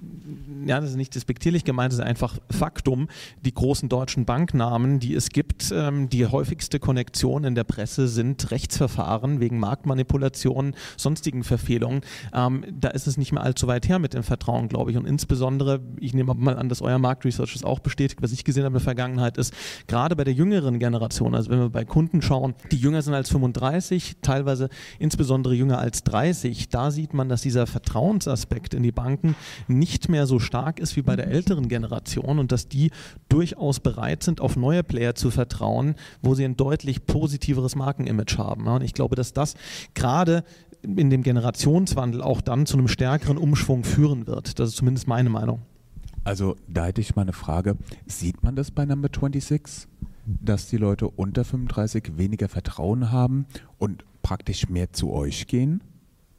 ja, das ist nicht despektierlich gemeint, das ist einfach Faktum. Die großen deutschen Banknamen, die es gibt, ähm, die häufigste Konnektion in der Presse sind Rechtsverfahren wegen Marktmanipulation, sonstigen Verfehlungen. Ähm, da ist es nicht mehr allzu weit her mit dem Vertrauen, glaube ich. Und insbesondere, ich nehme mal an, dass euer Marktresearch es auch bestätigt, was ich gesehen habe in der Vergangenheit, ist gerade bei der jüngeren Generation, also wenn wir bei Kunden schauen, die jünger sind als 35, teilweise insbesondere jünger als 30, da sieht man, dass dieser Vertrauensaspekt in die Banken nicht mehr so stark ist wie bei der älteren Generation und dass die durchaus bereit sind, auf neue Player zu vertrauen, wo sie ein deutlich positiveres Markenimage haben. Und ich glaube, dass das gerade in dem Generationswandel auch dann zu einem stärkeren Umschwung führen wird. Das ist zumindest meine Meinung. Also da hätte ich mal eine Frage. Sieht man das bei Number 26, dass die Leute unter 35 weniger Vertrauen haben und praktisch mehr zu euch gehen?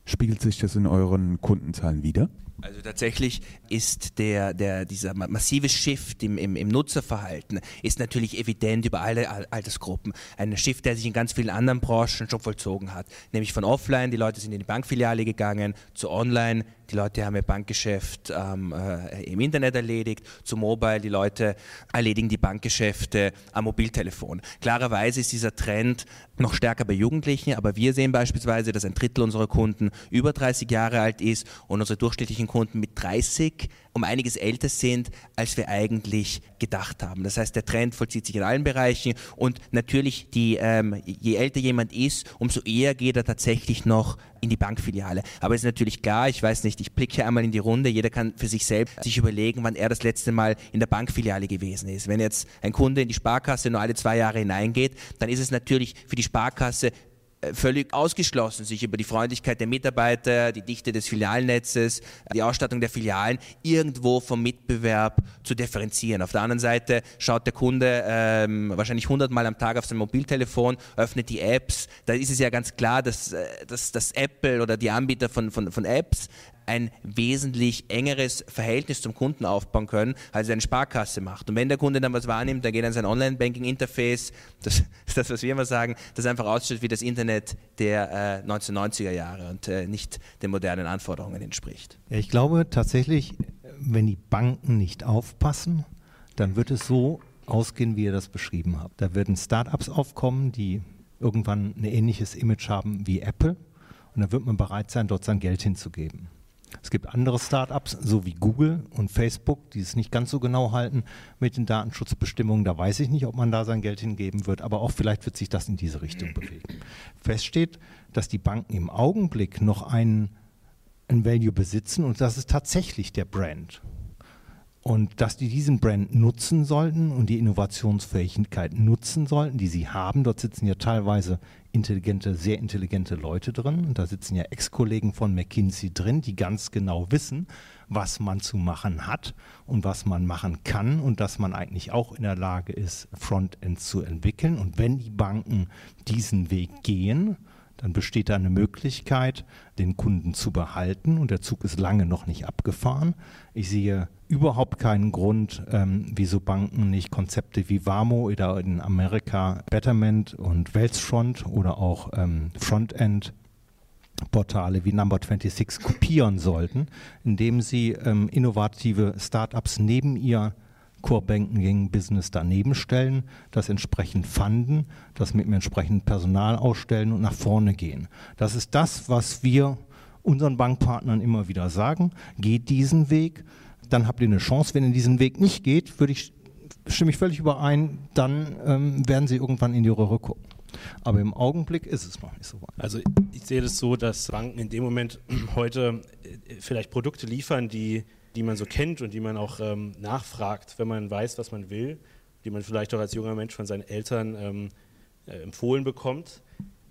Spiegelt sich das in euren Kundenzahlen wieder? Also tatsächlich ist der, der, dieser massive Shift im, im, im Nutzerverhalten ist natürlich evident über alle Altersgruppen. Ein Shift, der sich in ganz vielen anderen Branchen schon vollzogen hat. Nämlich von offline, die Leute sind in die Bankfiliale gegangen, zu online, die Leute haben ihr Bankgeschäft ähm, äh, im Internet erledigt, zu Mobile, die Leute erledigen die Bankgeschäfte am Mobiltelefon. Klarerweise ist dieser Trend noch stärker bei Jugendlichen, aber wir sehen beispielsweise, dass ein Drittel unserer Kunden über 30 Jahre alt ist und unsere durchschnittlichen Kunden mit 30 um einiges älter sind, als wir eigentlich gedacht haben. Das heißt, der Trend vollzieht sich in allen Bereichen und natürlich, die, ähm, je älter jemand ist, umso eher geht er tatsächlich noch in die Bankfiliale. Aber es ist natürlich klar, ich weiß nicht, ich blicke einmal in die Runde, jeder kann für sich selbst sich überlegen, wann er das letzte Mal in der Bankfiliale gewesen ist. Wenn jetzt ein Kunde in die Sparkasse nur alle zwei Jahre hineingeht, dann ist es natürlich für die Sparkasse völlig ausgeschlossen, sich über die Freundlichkeit der Mitarbeiter, die Dichte des Filialnetzes, die Ausstattung der Filialen irgendwo vom Mitbewerb zu differenzieren. Auf der anderen Seite schaut der Kunde ähm, wahrscheinlich hundertmal am Tag auf sein Mobiltelefon, öffnet die Apps. Da ist es ja ganz klar, dass, äh, dass, dass Apple oder die Anbieter von, von, von Apps ein wesentlich engeres Verhältnis zum Kunden aufbauen können, als eine Sparkasse macht. Und wenn der Kunde dann was wahrnimmt, dann geht er an sein Online-Banking-Interface, das [laughs] ist das, was wir immer sagen, das einfach ausschaut wie das Internet der äh, 1990er Jahre und äh, nicht den modernen Anforderungen entspricht. Ja, ich glaube tatsächlich, wenn die Banken nicht aufpassen, dann wird es so ausgehen, wie ihr das beschrieben habt. Da werden Startups aufkommen, die irgendwann ein ähnliches Image haben wie Apple und dann wird man bereit sein, dort sein Geld hinzugeben. Es gibt andere Startups, so wie Google und Facebook, die es nicht ganz so genau halten mit den Datenschutzbestimmungen. Da weiß ich nicht, ob man da sein Geld hingeben wird, aber auch vielleicht wird sich das in diese Richtung bewegen. Fest steht, dass die Banken im Augenblick noch einen, einen Value besitzen und das ist tatsächlich der Brand. Und dass die diesen Brand nutzen sollten und die Innovationsfähigkeit nutzen sollten, die sie haben. Dort sitzen ja teilweise intelligente, sehr intelligente Leute drin. Und da sitzen ja Ex-Kollegen von McKinsey drin, die ganz genau wissen, was man zu machen hat und was man machen kann und dass man eigentlich auch in der Lage ist, Frontends zu entwickeln. Und wenn die Banken diesen Weg gehen, dann besteht da eine Möglichkeit, den Kunden zu behalten und der Zug ist lange noch nicht abgefahren. Ich sehe überhaupt keinen Grund, ähm, wieso Banken nicht Konzepte wie Vamo oder in Amerika Betterment und Wellsfront oder auch ähm, Frontend Portale wie Number 26 kopieren sollten, indem sie ähm, innovative Startups neben ihr Core Banking Business daneben stellen, das entsprechend fanden, das mit dem entsprechenden Personal ausstellen und nach vorne gehen. Das ist das, was wir unseren Bankpartnern immer wieder sagen. Geht diesen Weg, dann habt ihr eine Chance. Wenn ihr diesen Weg nicht geht, würde ich, stimme ich völlig überein, dann ähm, werden sie irgendwann in die Röhre gucken. Aber im Augenblick ist es noch nicht so weit. Also ich sehe das so, dass Banken in dem Moment [clears throat] heute äh, vielleicht Produkte liefern, die die man so kennt und die man auch ähm, nachfragt, wenn man weiß, was man will, die man vielleicht auch als junger Mensch von seinen Eltern ähm, äh, empfohlen bekommt.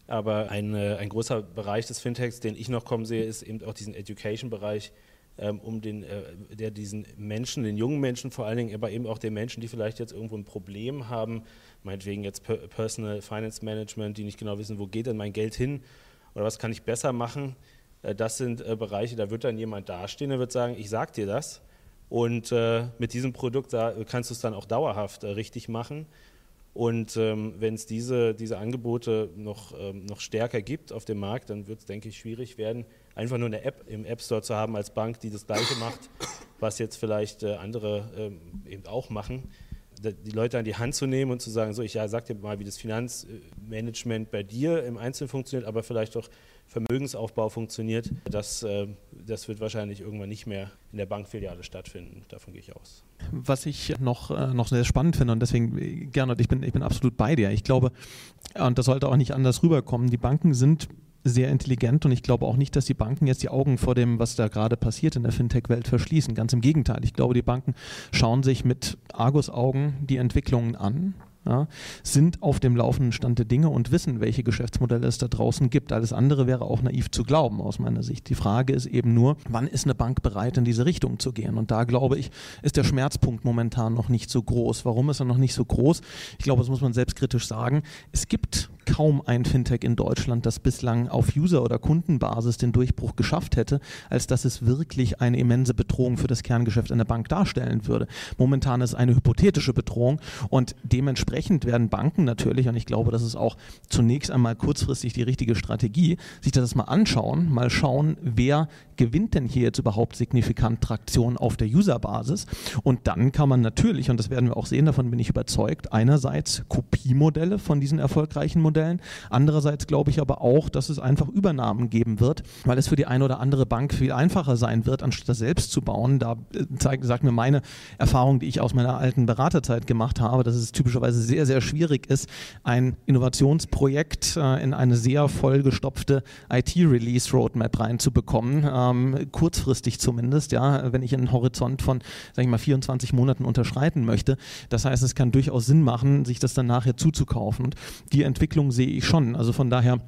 Aber ein, äh, ein großer Bereich des Fintechs, den ich noch kommen sehe, ist eben auch diesen Education-Bereich, ähm, um den, äh, der diesen Menschen, den jungen Menschen vor allen Dingen, aber eben auch den Menschen, die vielleicht jetzt irgendwo ein Problem haben, meinetwegen jetzt Personal Finance Management, die nicht genau wissen, wo geht denn mein Geld hin oder was kann ich besser machen, äh, das sind äh, Bereiche, da wird dann jemand dastehen, der wird sagen, ich sag dir das. Und äh, mit diesem Produkt da kannst du es dann auch dauerhaft richtig machen. Und ähm, wenn es diese, diese Angebote noch, ähm, noch stärker gibt auf dem Markt, dann wird es, denke ich, schwierig werden, einfach nur eine App im App Store zu haben als Bank, die das Gleiche macht, was jetzt vielleicht äh, andere ähm, eben auch machen. Die Leute an die Hand zu nehmen und zu sagen, so, ich ja, sag dir mal, wie das Finanzmanagement bei dir im Einzelnen funktioniert, aber vielleicht auch Vermögensaufbau funktioniert, das, äh, das wird wahrscheinlich irgendwann nicht mehr in der Bankfiliale stattfinden. Davon gehe ich aus. Was ich noch, äh, noch sehr spannend finde und deswegen, Gernot, ich bin, ich bin absolut bei dir. Ich glaube, und das sollte auch nicht anders rüberkommen, die Banken sind sehr intelligent und ich glaube auch nicht, dass die Banken jetzt die Augen vor dem, was da gerade passiert in der Fintech-Welt verschließen. Ganz im Gegenteil. Ich glaube, die Banken schauen sich mit Argus-Augen die Entwicklungen an ja, sind auf dem laufenden Stand der Dinge und wissen, welche Geschäftsmodelle es da draußen gibt. Alles andere wäre auch naiv zu glauben aus meiner Sicht. Die Frage ist eben nur, wann ist eine Bank bereit, in diese Richtung zu gehen? Und da glaube ich, ist der Schmerzpunkt momentan noch nicht so groß. Warum ist er noch nicht so groß? Ich glaube, das muss man selbstkritisch sagen. Es gibt kaum ein Fintech in Deutschland, das bislang auf User- oder Kundenbasis den Durchbruch geschafft hätte, als dass es wirklich eine immense Bedrohung für das Kerngeschäft einer Bank darstellen würde. Momentan ist eine hypothetische Bedrohung und dementsprechend werden Banken natürlich, und ich glaube, das ist auch zunächst einmal kurzfristig die richtige Strategie, sich das mal anschauen, mal schauen, wer gewinnt denn hier jetzt überhaupt signifikant Traktion auf der Userbasis und dann kann man natürlich, und das werden wir auch sehen, davon bin ich überzeugt, einerseits Kopiemodelle von diesen erfolgreichen Modellen, andererseits glaube ich aber auch, dass es einfach Übernahmen geben wird, weil es für die eine oder andere Bank viel einfacher sein wird, anstatt das selbst zu bauen. Da äh, zeigt, sagt mir meine Erfahrung, die ich aus meiner alten Beraterzeit gemacht habe, dass es typischerweise sehr, sehr schwierig ist, ein Innovationsprojekt äh, in eine sehr vollgestopfte IT-Release-Roadmap reinzubekommen, ähm, kurzfristig zumindest, ja, wenn ich einen Horizont von, sag ich mal, 24 Monaten unterschreiten möchte. Das heißt, es kann durchaus Sinn machen, sich das dann nachher zuzukaufen. Und die Entwicklung sehe ich schon. Also von daher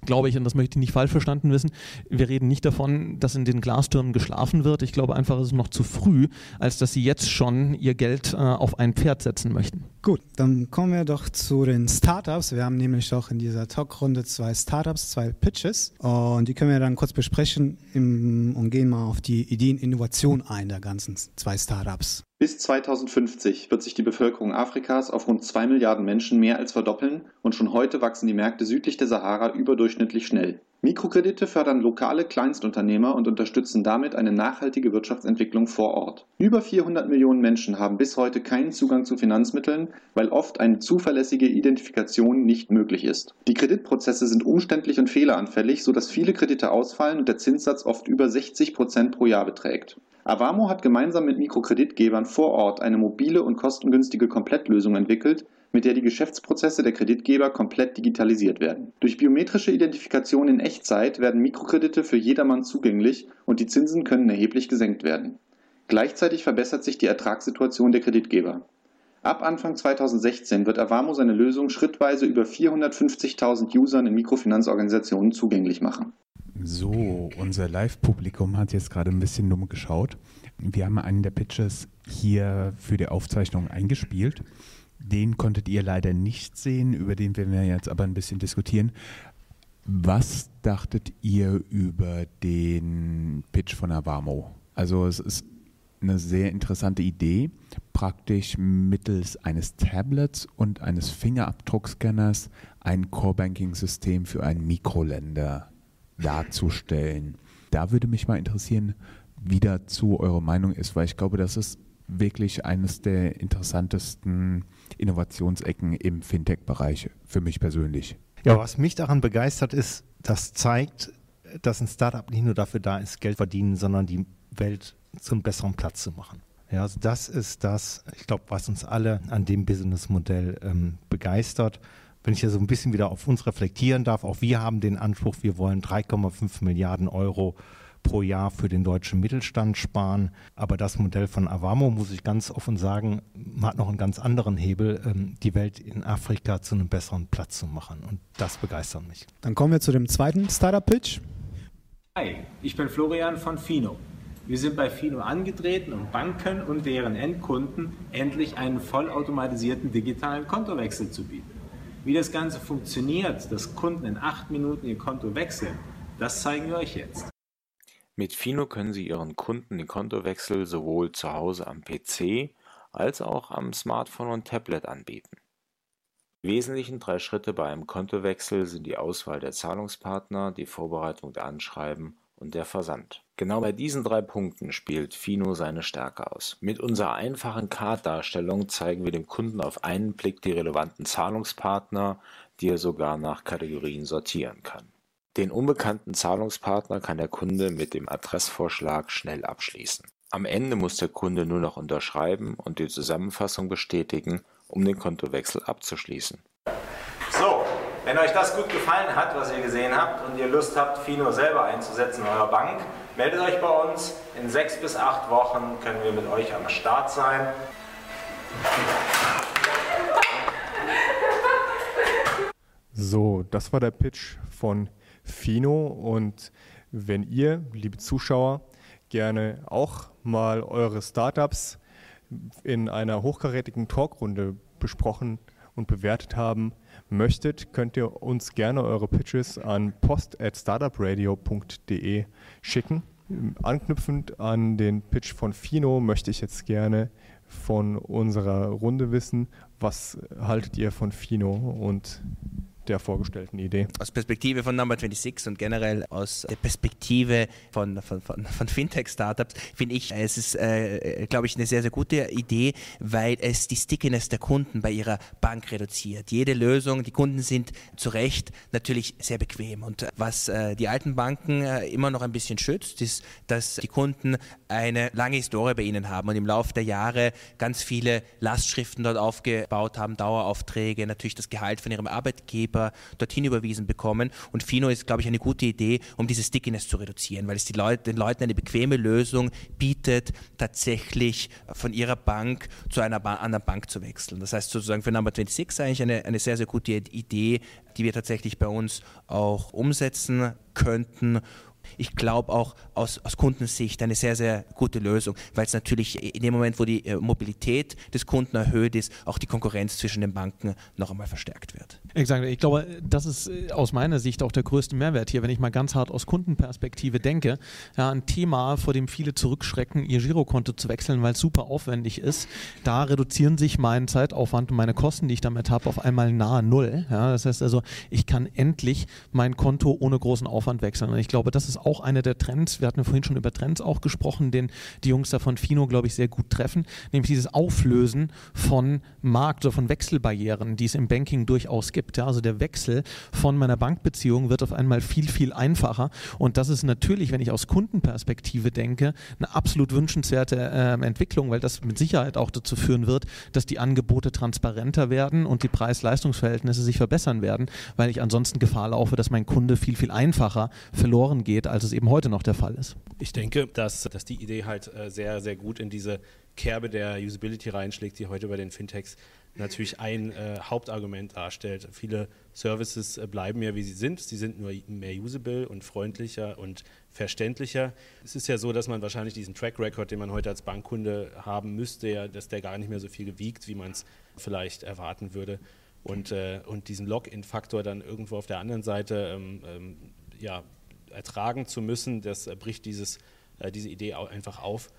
glaube ich, und das möchte ich nicht falsch verstanden wissen, wir reden nicht davon, dass in den Glastürmen geschlafen wird. Ich glaube einfach, es ist noch zu früh, als dass sie jetzt schon ihr Geld äh, auf ein Pferd setzen möchten. Gut, dann kommen wir doch zu den Startups. Wir haben nämlich doch in dieser Talkrunde zwei Startups, zwei Pitches und die können wir dann kurz besprechen im, und gehen mal auf die Ideen Innovation ein der ganzen zwei Startups. Bis 2050 wird sich die Bevölkerung Afrikas auf rund 2 Milliarden Menschen mehr als verdoppeln und schon heute wachsen die Märkte südlich der Sahara überdurchschnittlich schnell. Mikrokredite fördern lokale Kleinstunternehmer und unterstützen damit eine nachhaltige Wirtschaftsentwicklung vor Ort. Über 400 Millionen Menschen haben bis heute keinen Zugang zu Finanzmitteln, weil oft eine zuverlässige Identifikation nicht möglich ist. Die Kreditprozesse sind umständlich und fehleranfällig, sodass viele Kredite ausfallen und der Zinssatz oft über 60 Prozent pro Jahr beträgt. Avamo hat gemeinsam mit Mikrokreditgebern vor Ort eine mobile und kostengünstige Komplettlösung entwickelt, mit der die Geschäftsprozesse der Kreditgeber komplett digitalisiert werden. Durch biometrische Identifikation in Echtzeit werden Mikrokredite für jedermann zugänglich und die Zinsen können erheblich gesenkt werden. Gleichzeitig verbessert sich die Ertragssituation der Kreditgeber. Ab Anfang 2016 wird Avamo seine Lösung schrittweise über 450.000 Usern in Mikrofinanzorganisationen zugänglich machen. So, unser Live-Publikum hat jetzt gerade ein bisschen dumm geschaut. Wir haben einen der Pitches hier für die Aufzeichnung eingespielt. Den konntet ihr leider nicht sehen, über den werden wir jetzt aber ein bisschen diskutieren. Was dachtet ihr über den Pitch von Avamo? Also es ist eine sehr interessante Idee, praktisch mittels eines Tablets und eines Fingerabdruckscanners ein Core-Banking-System für einen Mikroländer darzustellen. Da würde mich mal interessieren, wie dazu eure Meinung ist, weil ich glaube, das ist wirklich eines der interessantesten Innovationsecken im Fintech-Bereich für mich persönlich. Ja, was mich daran begeistert ist, das zeigt, dass ein Startup nicht nur dafür da ist, Geld verdienen, sondern die Welt zum besseren Platz zu machen. Ja, also das ist das, ich glaube, was uns alle an dem Businessmodell ähm, begeistert wenn ich ja so ein bisschen wieder auf uns reflektieren darf, auch wir haben den Anspruch, wir wollen 3,5 Milliarden Euro pro Jahr für den deutschen Mittelstand sparen. Aber das Modell von Avamo, muss ich ganz offen sagen, hat noch einen ganz anderen Hebel, ähm, die Welt in Afrika zu einem besseren Platz zu machen. Und das begeistert mich. Dann kommen wir zu dem zweiten Startup-Pitch. Hi, ich bin Florian von Fino. Wir sind bei Fino angetreten, um Banken und deren Endkunden endlich einen vollautomatisierten digitalen Kontowechsel zu bieten. Wie das Ganze funktioniert, dass Kunden in acht Minuten ihr Konto wechseln, das zeigen wir euch jetzt. Mit Fino können Sie Ihren Kunden den Kontowechsel sowohl zu Hause am PC als auch am Smartphone und Tablet anbieten. Die wesentlichen drei Schritte bei einem Kontowechsel sind die Auswahl der Zahlungspartner, die Vorbereitung der Anschreiben und der Versand. Genau bei diesen drei Punkten spielt Fino seine Stärke aus. Mit unserer einfachen Card-Darstellung zeigen wir dem Kunden auf einen Blick die relevanten Zahlungspartner, die er sogar nach Kategorien sortieren kann. Den unbekannten Zahlungspartner kann der Kunde mit dem Adressvorschlag schnell abschließen. Am Ende muss der Kunde nur noch unterschreiben und die Zusammenfassung bestätigen, um den Kontowechsel abzuschließen. Wenn euch das gut gefallen hat, was ihr gesehen habt und ihr Lust habt, Fino selber einzusetzen in eurer Bank, meldet euch bei uns. In sechs bis acht Wochen können wir mit euch am Start sein. So, das war der Pitch von Fino und wenn ihr, liebe Zuschauer, gerne auch mal eure Startups in einer hochkarätigen Talkrunde besprochen und bewertet haben möchtet, könnt ihr uns gerne eure Pitches an post.startupradio.de schicken. Anknüpfend an den Pitch von Fino möchte ich jetzt gerne von unserer Runde wissen, was haltet ihr von Fino und der vorgestellten Idee. Aus Perspektive von Number 26 und generell aus der Perspektive von, von, von, von Fintech-Startups finde ich, es ist, äh, glaube ich, eine sehr, sehr gute Idee, weil es die Stickiness der Kunden bei ihrer Bank reduziert. Jede Lösung, die Kunden sind zu Recht natürlich sehr bequem. Und was äh, die alten Banken äh, immer noch ein bisschen schützt, ist, dass die Kunden eine lange Historie bei ihnen haben und im Laufe der Jahre ganz viele Lastschriften dort aufgebaut haben, Daueraufträge, natürlich das Gehalt von ihrem Arbeitgeber Paper dorthin überwiesen bekommen. Und Fino ist, glaube ich, eine gute Idee, um diese Stickiness zu reduzieren, weil es Leute, den Leuten eine bequeme Lösung bietet, tatsächlich von ihrer Bank zu einer ba anderen Bank zu wechseln. Das heißt sozusagen für Number 26 eigentlich eine, eine sehr, sehr gute Idee, die wir tatsächlich bei uns auch umsetzen könnten ich glaube auch aus, aus Kundensicht eine sehr, sehr gute Lösung, weil es natürlich in dem Moment, wo die äh, Mobilität des Kunden erhöht ist, auch die Konkurrenz zwischen den Banken noch einmal verstärkt wird. Exakt. Ich glaube, das ist äh, aus meiner Sicht auch der größte Mehrwert hier, wenn ich mal ganz hart aus Kundenperspektive denke. Ja, ein Thema, vor dem viele zurückschrecken, ihr Girokonto zu wechseln, weil es super aufwendig ist. Da reduzieren sich mein Zeitaufwand und meine Kosten, die ich damit habe, auf einmal nahe Null. Ja, das heißt also, ich kann endlich mein Konto ohne großen Aufwand wechseln. Und ich glaube, das ist auch einer der Trends. Wir hatten vorhin schon über Trends auch gesprochen, den die Jungs da von Fino, glaube ich, sehr gut treffen. Nämlich dieses Auflösen von Markt- oder von Wechselbarrieren, die es im Banking durchaus gibt gibt. Ja, also der Wechsel von meiner Bankbeziehung wird auf einmal viel, viel einfacher. Und das ist natürlich, wenn ich aus Kundenperspektive denke, eine absolut wünschenswerte äh, Entwicklung, weil das mit Sicherheit auch dazu führen wird, dass die Angebote transparenter werden und die Preis-Leistungs-Verhältnisse sich verbessern werden, weil ich ansonsten Gefahr laufe, dass mein Kunde viel, viel einfacher verloren geht, als es eben heute noch der Fall ist. Ich denke, dass, dass die Idee halt äh, sehr, sehr gut in diese Kerbe der Usability reinschlägt, die heute bei den Fintechs natürlich ein äh, Hauptargument darstellt. Viele Services äh, bleiben ja wie sie sind. Sie sind nur mehr usable und freundlicher und verständlicher. Es ist ja so, dass man wahrscheinlich diesen Track Record, den man heute als Bankkunde haben müsste, ja, dass der gar nicht mehr so viel wiegt, wie man es vielleicht erwarten würde. Und, äh, und diesen Login-Faktor dann irgendwo auf der anderen Seite ähm, ähm, ja, ertragen zu müssen, das äh, bricht dieses, äh, diese Idee einfach auf.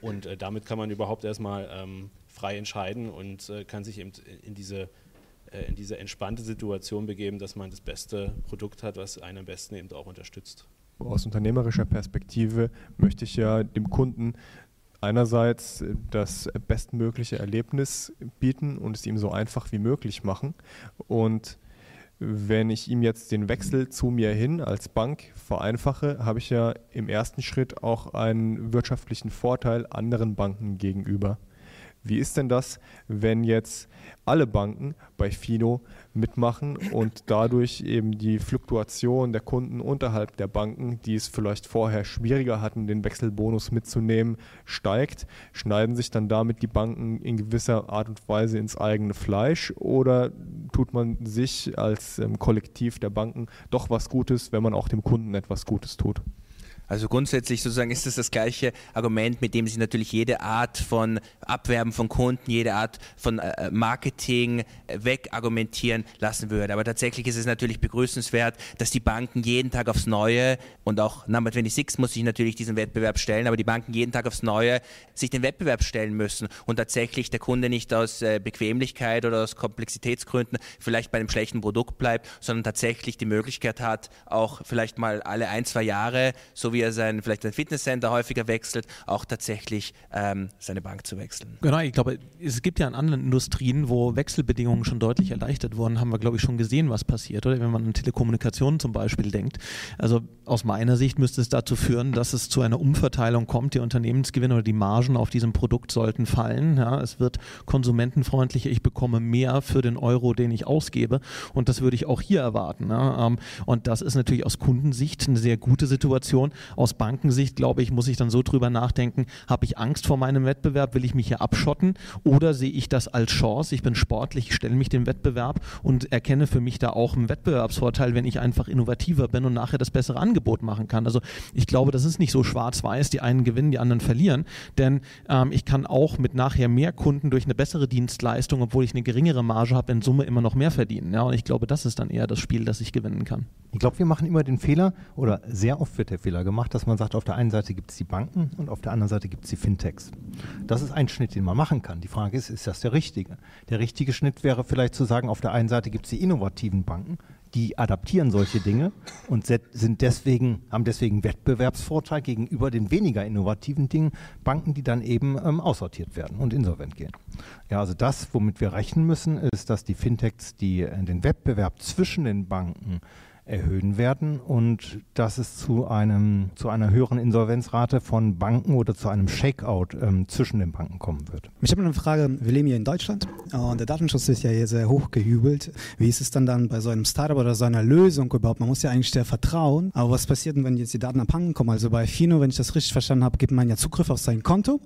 Und äh, damit kann man überhaupt erstmal ähm, frei entscheiden und äh, kann sich eben in diese, äh, in diese entspannte Situation begeben, dass man das beste Produkt hat, was einen am besten eben auch unterstützt. Aus unternehmerischer Perspektive möchte ich ja dem Kunden einerseits das bestmögliche Erlebnis bieten und es ihm so einfach wie möglich machen. Und wenn ich ihm jetzt den Wechsel zu mir hin als Bank vereinfache, habe ich ja im ersten Schritt auch einen wirtschaftlichen Vorteil anderen Banken gegenüber. Wie ist denn das, wenn jetzt alle Banken bei Fino mitmachen und dadurch eben die Fluktuation der Kunden unterhalb der Banken, die es vielleicht vorher schwieriger hatten, den Wechselbonus mitzunehmen, steigt? Schneiden sich dann damit die Banken in gewisser Art und Weise ins eigene Fleisch oder tut man sich als ähm, Kollektiv der Banken doch was Gutes, wenn man auch dem Kunden etwas Gutes tut? Also grundsätzlich sozusagen ist es das gleiche Argument, mit dem sich natürlich jede Art von Abwerben von Kunden, jede Art von äh, äh, Marketing äh, wegargumentieren lassen würde. Aber tatsächlich ist es natürlich begrüßenswert, dass die Banken jeden Tag aufs Neue und auch Number 26 muss sich natürlich diesem Wettbewerb stellen, aber die Banken jeden Tag aufs Neue sich den Wettbewerb stellen müssen und tatsächlich der Kunde nicht aus Bequemlichkeit oder aus Komplexitätsgründen vielleicht bei einem schlechten Produkt bleibt, sondern tatsächlich die Möglichkeit hat, auch vielleicht mal alle ein, zwei Jahre, so wie wie er sein, vielleicht sein Fitnesscenter häufiger wechselt, auch tatsächlich ähm, seine Bank zu wechseln. Genau, ich glaube, es gibt ja in anderen Industrien, wo Wechselbedingungen schon deutlich erleichtert wurden, haben wir, glaube ich, schon gesehen, was passiert, oder? Wenn man an Telekommunikation zum Beispiel denkt. Also aus meiner Sicht müsste es dazu führen, dass es zu einer Umverteilung kommt. Die Unternehmensgewinne oder die Margen auf diesem Produkt sollten fallen. Ja, es wird konsumentenfreundlicher. Ich bekomme mehr für den Euro, den ich ausgebe. Und das würde ich auch hier erwarten. Ja. Ähm, und das ist natürlich aus Kundensicht eine sehr gute Situation, aus Bankensicht, glaube ich, muss ich dann so drüber nachdenken, habe ich Angst vor meinem Wettbewerb, will ich mich hier abschotten oder sehe ich das als Chance, ich bin sportlich, ich stelle mich dem Wettbewerb und erkenne für mich da auch einen Wettbewerbsvorteil, wenn ich einfach innovativer bin und nachher das bessere Angebot machen kann. Also ich glaube, das ist nicht so schwarz-weiß, die einen gewinnen, die anderen verlieren, denn ähm, ich kann auch mit nachher mehr Kunden durch eine bessere Dienstleistung, obwohl ich eine geringere Marge habe, in Summe immer noch mehr verdienen. Ja, und ich glaube, das ist dann eher das Spiel, das ich gewinnen kann. Ich glaube, wir machen immer den Fehler, oder sehr oft wird der Fehler gemacht, dass man sagt, auf der einen Seite gibt es die Banken und auf der anderen Seite gibt es die Fintechs. Das ist ein Schnitt, den man machen kann. Die Frage ist, ist das der richtige? Der richtige Schnitt wäre vielleicht zu sagen, auf der einen Seite gibt es die innovativen Banken, die adaptieren solche Dinge und sind deswegen, haben deswegen Wettbewerbsvorteil gegenüber den weniger innovativen Dingen, Banken, die dann eben ähm, aussortiert werden und insolvent gehen. Ja, also das, womit wir rechnen müssen, ist, dass die Fintechs die, äh, den Wettbewerb zwischen den Banken erhöhen werden und dass es zu, einem, zu einer höheren Insolvenzrate von Banken oder zu einem Shakeout ähm, zwischen den Banken kommen wird. Ich habe eine Frage. Wir leben hier in Deutschland und der Datenschutz ist ja hier sehr hoch gehübelt. Wie ist es dann dann bei so einem Startup oder so einer Lösung überhaupt? Man muss ja eigentlich sehr vertrauen. Aber was passiert denn, wenn jetzt die Daten abhanden kommen? Also bei Fino, wenn ich das richtig verstanden habe, gibt man ja Zugriff auf sein Konto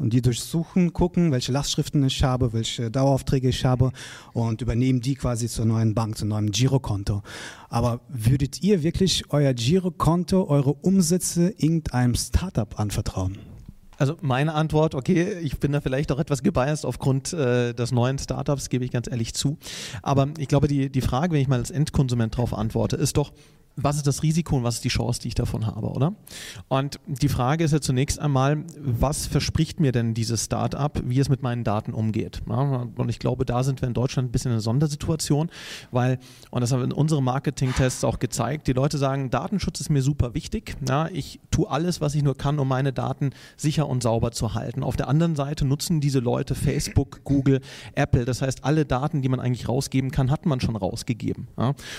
und die durchsuchen, gucken, welche Lastschriften ich habe, welche Daueraufträge ich habe und übernehmen die quasi zur neuen Bank, zu neuem Girokonto. Aber würdet ihr wirklich euer Girokonto, eure Umsätze irgendeinem Startup anvertrauen? Also meine Antwort, okay, ich bin da vielleicht auch etwas gebiased aufgrund äh, des neuen Startups, gebe ich ganz ehrlich zu. Aber ich glaube, die, die Frage, wenn ich mal als Endkonsument darauf antworte, ist doch, was ist das Risiko und was ist die Chance, die ich davon habe, oder? Und die Frage ist ja zunächst einmal, was verspricht mir denn dieses Startup, wie es mit meinen Daten umgeht? Und ich glaube, da sind wir in Deutschland ein bisschen in einer Sondersituation, weil, und das haben in unseren Marketing-Tests auch gezeigt, die Leute sagen, Datenschutz ist mir super wichtig. Ich tue alles, was ich nur kann, um meine Daten sicher und sauber zu halten. Auf der anderen Seite nutzen diese Leute Facebook, Google, Apple. Das heißt, alle Daten, die man eigentlich rausgeben kann, hat man schon rausgegeben.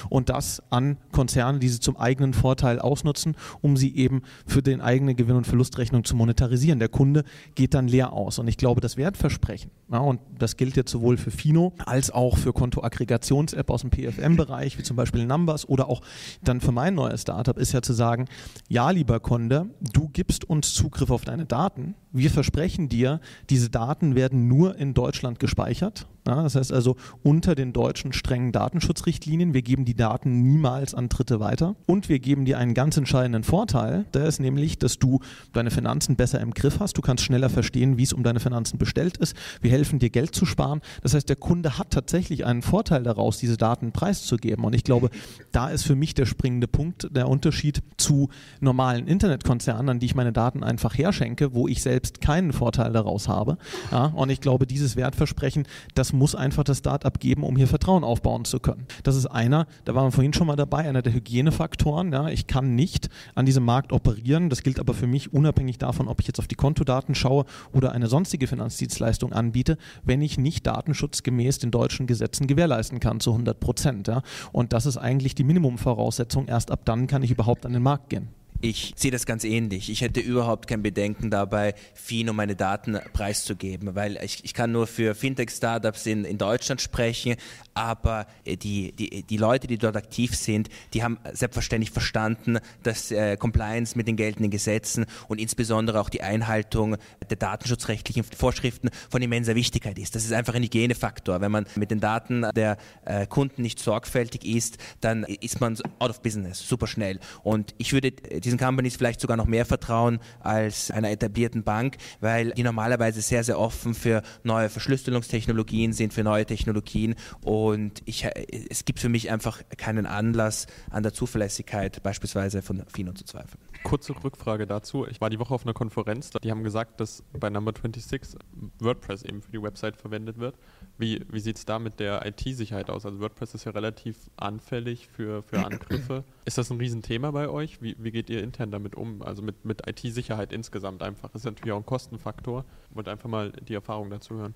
Und das an Konzerne, die sie zum eigenen Vorteil ausnutzen, um sie eben für den eigenen Gewinn- und Verlustrechnung zu monetarisieren. Der Kunde geht dann leer aus. Und ich glaube, das Wertversprechen, ja, und das gilt jetzt sowohl für Fino als auch für Kontoaggregations-App aus dem PFM-Bereich, wie zum Beispiel Numbers oder auch dann für mein neues Startup, ist ja zu sagen, ja, lieber Kunde, du gibst uns Zugriff auf deine Daten. Wir versprechen dir, diese Daten werden nur in Deutschland gespeichert ja, das heißt also unter den deutschen strengen Datenschutzrichtlinien. Wir geben die Daten niemals an Dritte weiter. Und wir geben dir einen ganz entscheidenden Vorteil. Der ist nämlich, dass du deine Finanzen besser im Griff hast. Du kannst schneller verstehen, wie es um deine Finanzen bestellt ist. Wir helfen dir Geld zu sparen. Das heißt, der Kunde hat tatsächlich einen Vorteil daraus, diese Daten preiszugeben. Und ich glaube, da ist für mich der springende Punkt, der Unterschied zu normalen Internetkonzernen, an die ich meine Daten einfach herschenke, wo ich selbst keinen Vorteil daraus habe. Ja, und ich glaube, dieses Wertversprechen, das muss einfach das Startup geben, um hier Vertrauen aufbauen zu können. Das ist einer, da waren wir vorhin schon mal dabei, einer der Hygienefaktoren. Ja. Ich kann nicht an diesem Markt operieren. Das gilt aber für mich unabhängig davon, ob ich jetzt auf die Kontodaten schaue oder eine sonstige Finanzdienstleistung anbiete, wenn ich nicht datenschutzgemäß den deutschen Gesetzen gewährleisten kann zu 100 Prozent. Ja. Und das ist eigentlich die Minimumvoraussetzung. Erst ab dann kann ich überhaupt an den Markt gehen. Ich sehe das ganz ähnlich. Ich hätte überhaupt kein Bedenken dabei, Fino meine Daten preiszugeben, weil ich, ich kann nur für Fintech-Startups in, in Deutschland sprechen, aber äh, die, die, die Leute, die dort aktiv sind, die haben selbstverständlich verstanden, dass äh, Compliance mit den geltenden Gesetzen und insbesondere auch die Einhaltung der datenschutzrechtlichen Vorschriften von immenser Wichtigkeit ist. Das ist einfach ein Hygienefaktor. Wenn man mit den Daten der äh, Kunden nicht sorgfältig ist, dann ist man out of business super schnell. Und ich würde die diesen Companies vielleicht sogar noch mehr vertrauen als einer etablierten Bank, weil die normalerweise sehr, sehr offen für neue Verschlüsselungstechnologien sind, für neue Technologien und ich, es gibt für mich einfach keinen Anlass an der Zuverlässigkeit beispielsweise von Fino zu zweifeln. Kurze Rückfrage dazu. Ich war die Woche auf einer Konferenz, die haben gesagt, dass bei Number 26 WordPress eben für die Website verwendet wird. Wie, wie sieht es da mit der IT-Sicherheit aus? Also WordPress ist ja relativ anfällig für, für Angriffe. ist das ein Riesenthema bei euch? Wie, wie geht ihr intern damit um? Also mit, mit IT-Sicherheit insgesamt einfach. Das ist natürlich auch ein Kostenfaktor. Ich wollte einfach mal die Erfahrung dazu hören.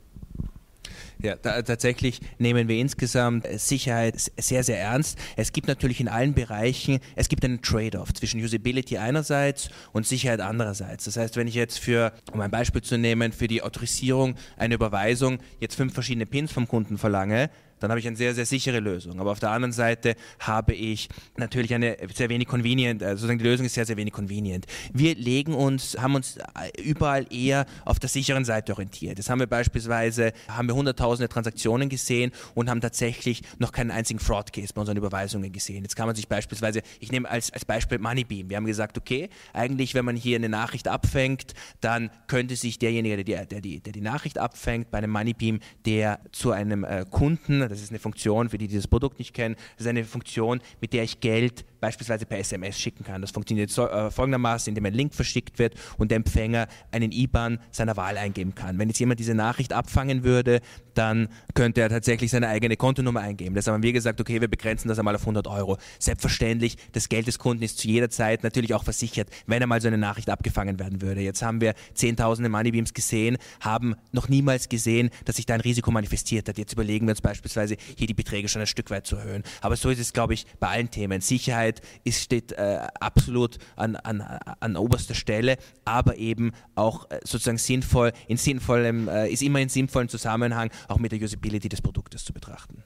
Ja, da, tatsächlich nehmen wir insgesamt Sicherheit sehr, sehr ernst. Es gibt natürlich in allen Bereichen, es gibt einen Trade-off zwischen Usability einerseits und Sicherheit andererseits. Das heißt, wenn ich jetzt für, um ein Beispiel zu nehmen, für die Autorisierung einer Überweisung jetzt fünf verschiedene Pins vom Kunden verlange, dann habe ich eine sehr, sehr sichere Lösung. Aber auf der anderen Seite habe ich natürlich eine sehr wenig convenient, also sozusagen die Lösung ist sehr, sehr wenig convenient. Wir legen uns, haben uns überall eher auf der sicheren Seite orientiert. Das haben wir beispielsweise, haben wir hunderttausende Transaktionen gesehen und haben tatsächlich noch keinen einzigen Fraud-Case bei unseren Überweisungen gesehen. Jetzt kann man sich beispielsweise, ich nehme als, als Beispiel Moneybeam. Wir haben gesagt, okay, eigentlich, wenn man hier eine Nachricht abfängt, dann könnte sich derjenige, der, der, die, der die Nachricht abfängt, bei einem Moneybeam, der zu einem äh, Kunden, das ist eine Funktion, für die, die dieses Produkt nicht kennen, das ist eine Funktion, mit der ich Geld beispielsweise per SMS schicken kann. Das funktioniert so, äh, folgendermaßen, indem ein Link verschickt wird und der Empfänger einen IBAN seiner Wahl eingeben kann. Wenn jetzt jemand diese Nachricht abfangen würde, dann könnte er tatsächlich seine eigene Kontonummer eingeben. Deshalb haben wir gesagt, okay, wir begrenzen das einmal auf 100 Euro. Selbstverständlich, das Geld des Kunden ist zu jeder Zeit natürlich auch versichert, wenn einmal so eine Nachricht abgefangen werden würde. Jetzt haben wir zehntausende Moneybeams gesehen, haben noch niemals gesehen, dass sich da ein Risiko manifestiert hat. Jetzt überlegen wir uns beispielsweise, hier die Beträge schon ein Stück weit zu erhöhen. Aber so ist es, glaube ich, bei allen Themen. Sicherheit ist, steht äh, absolut an, an, an oberster Stelle, aber eben auch äh, sozusagen sinnvoll, in sinnvollem, äh, ist immer in sinnvollen Zusammenhang auch mit der Usability des Produktes zu betrachten.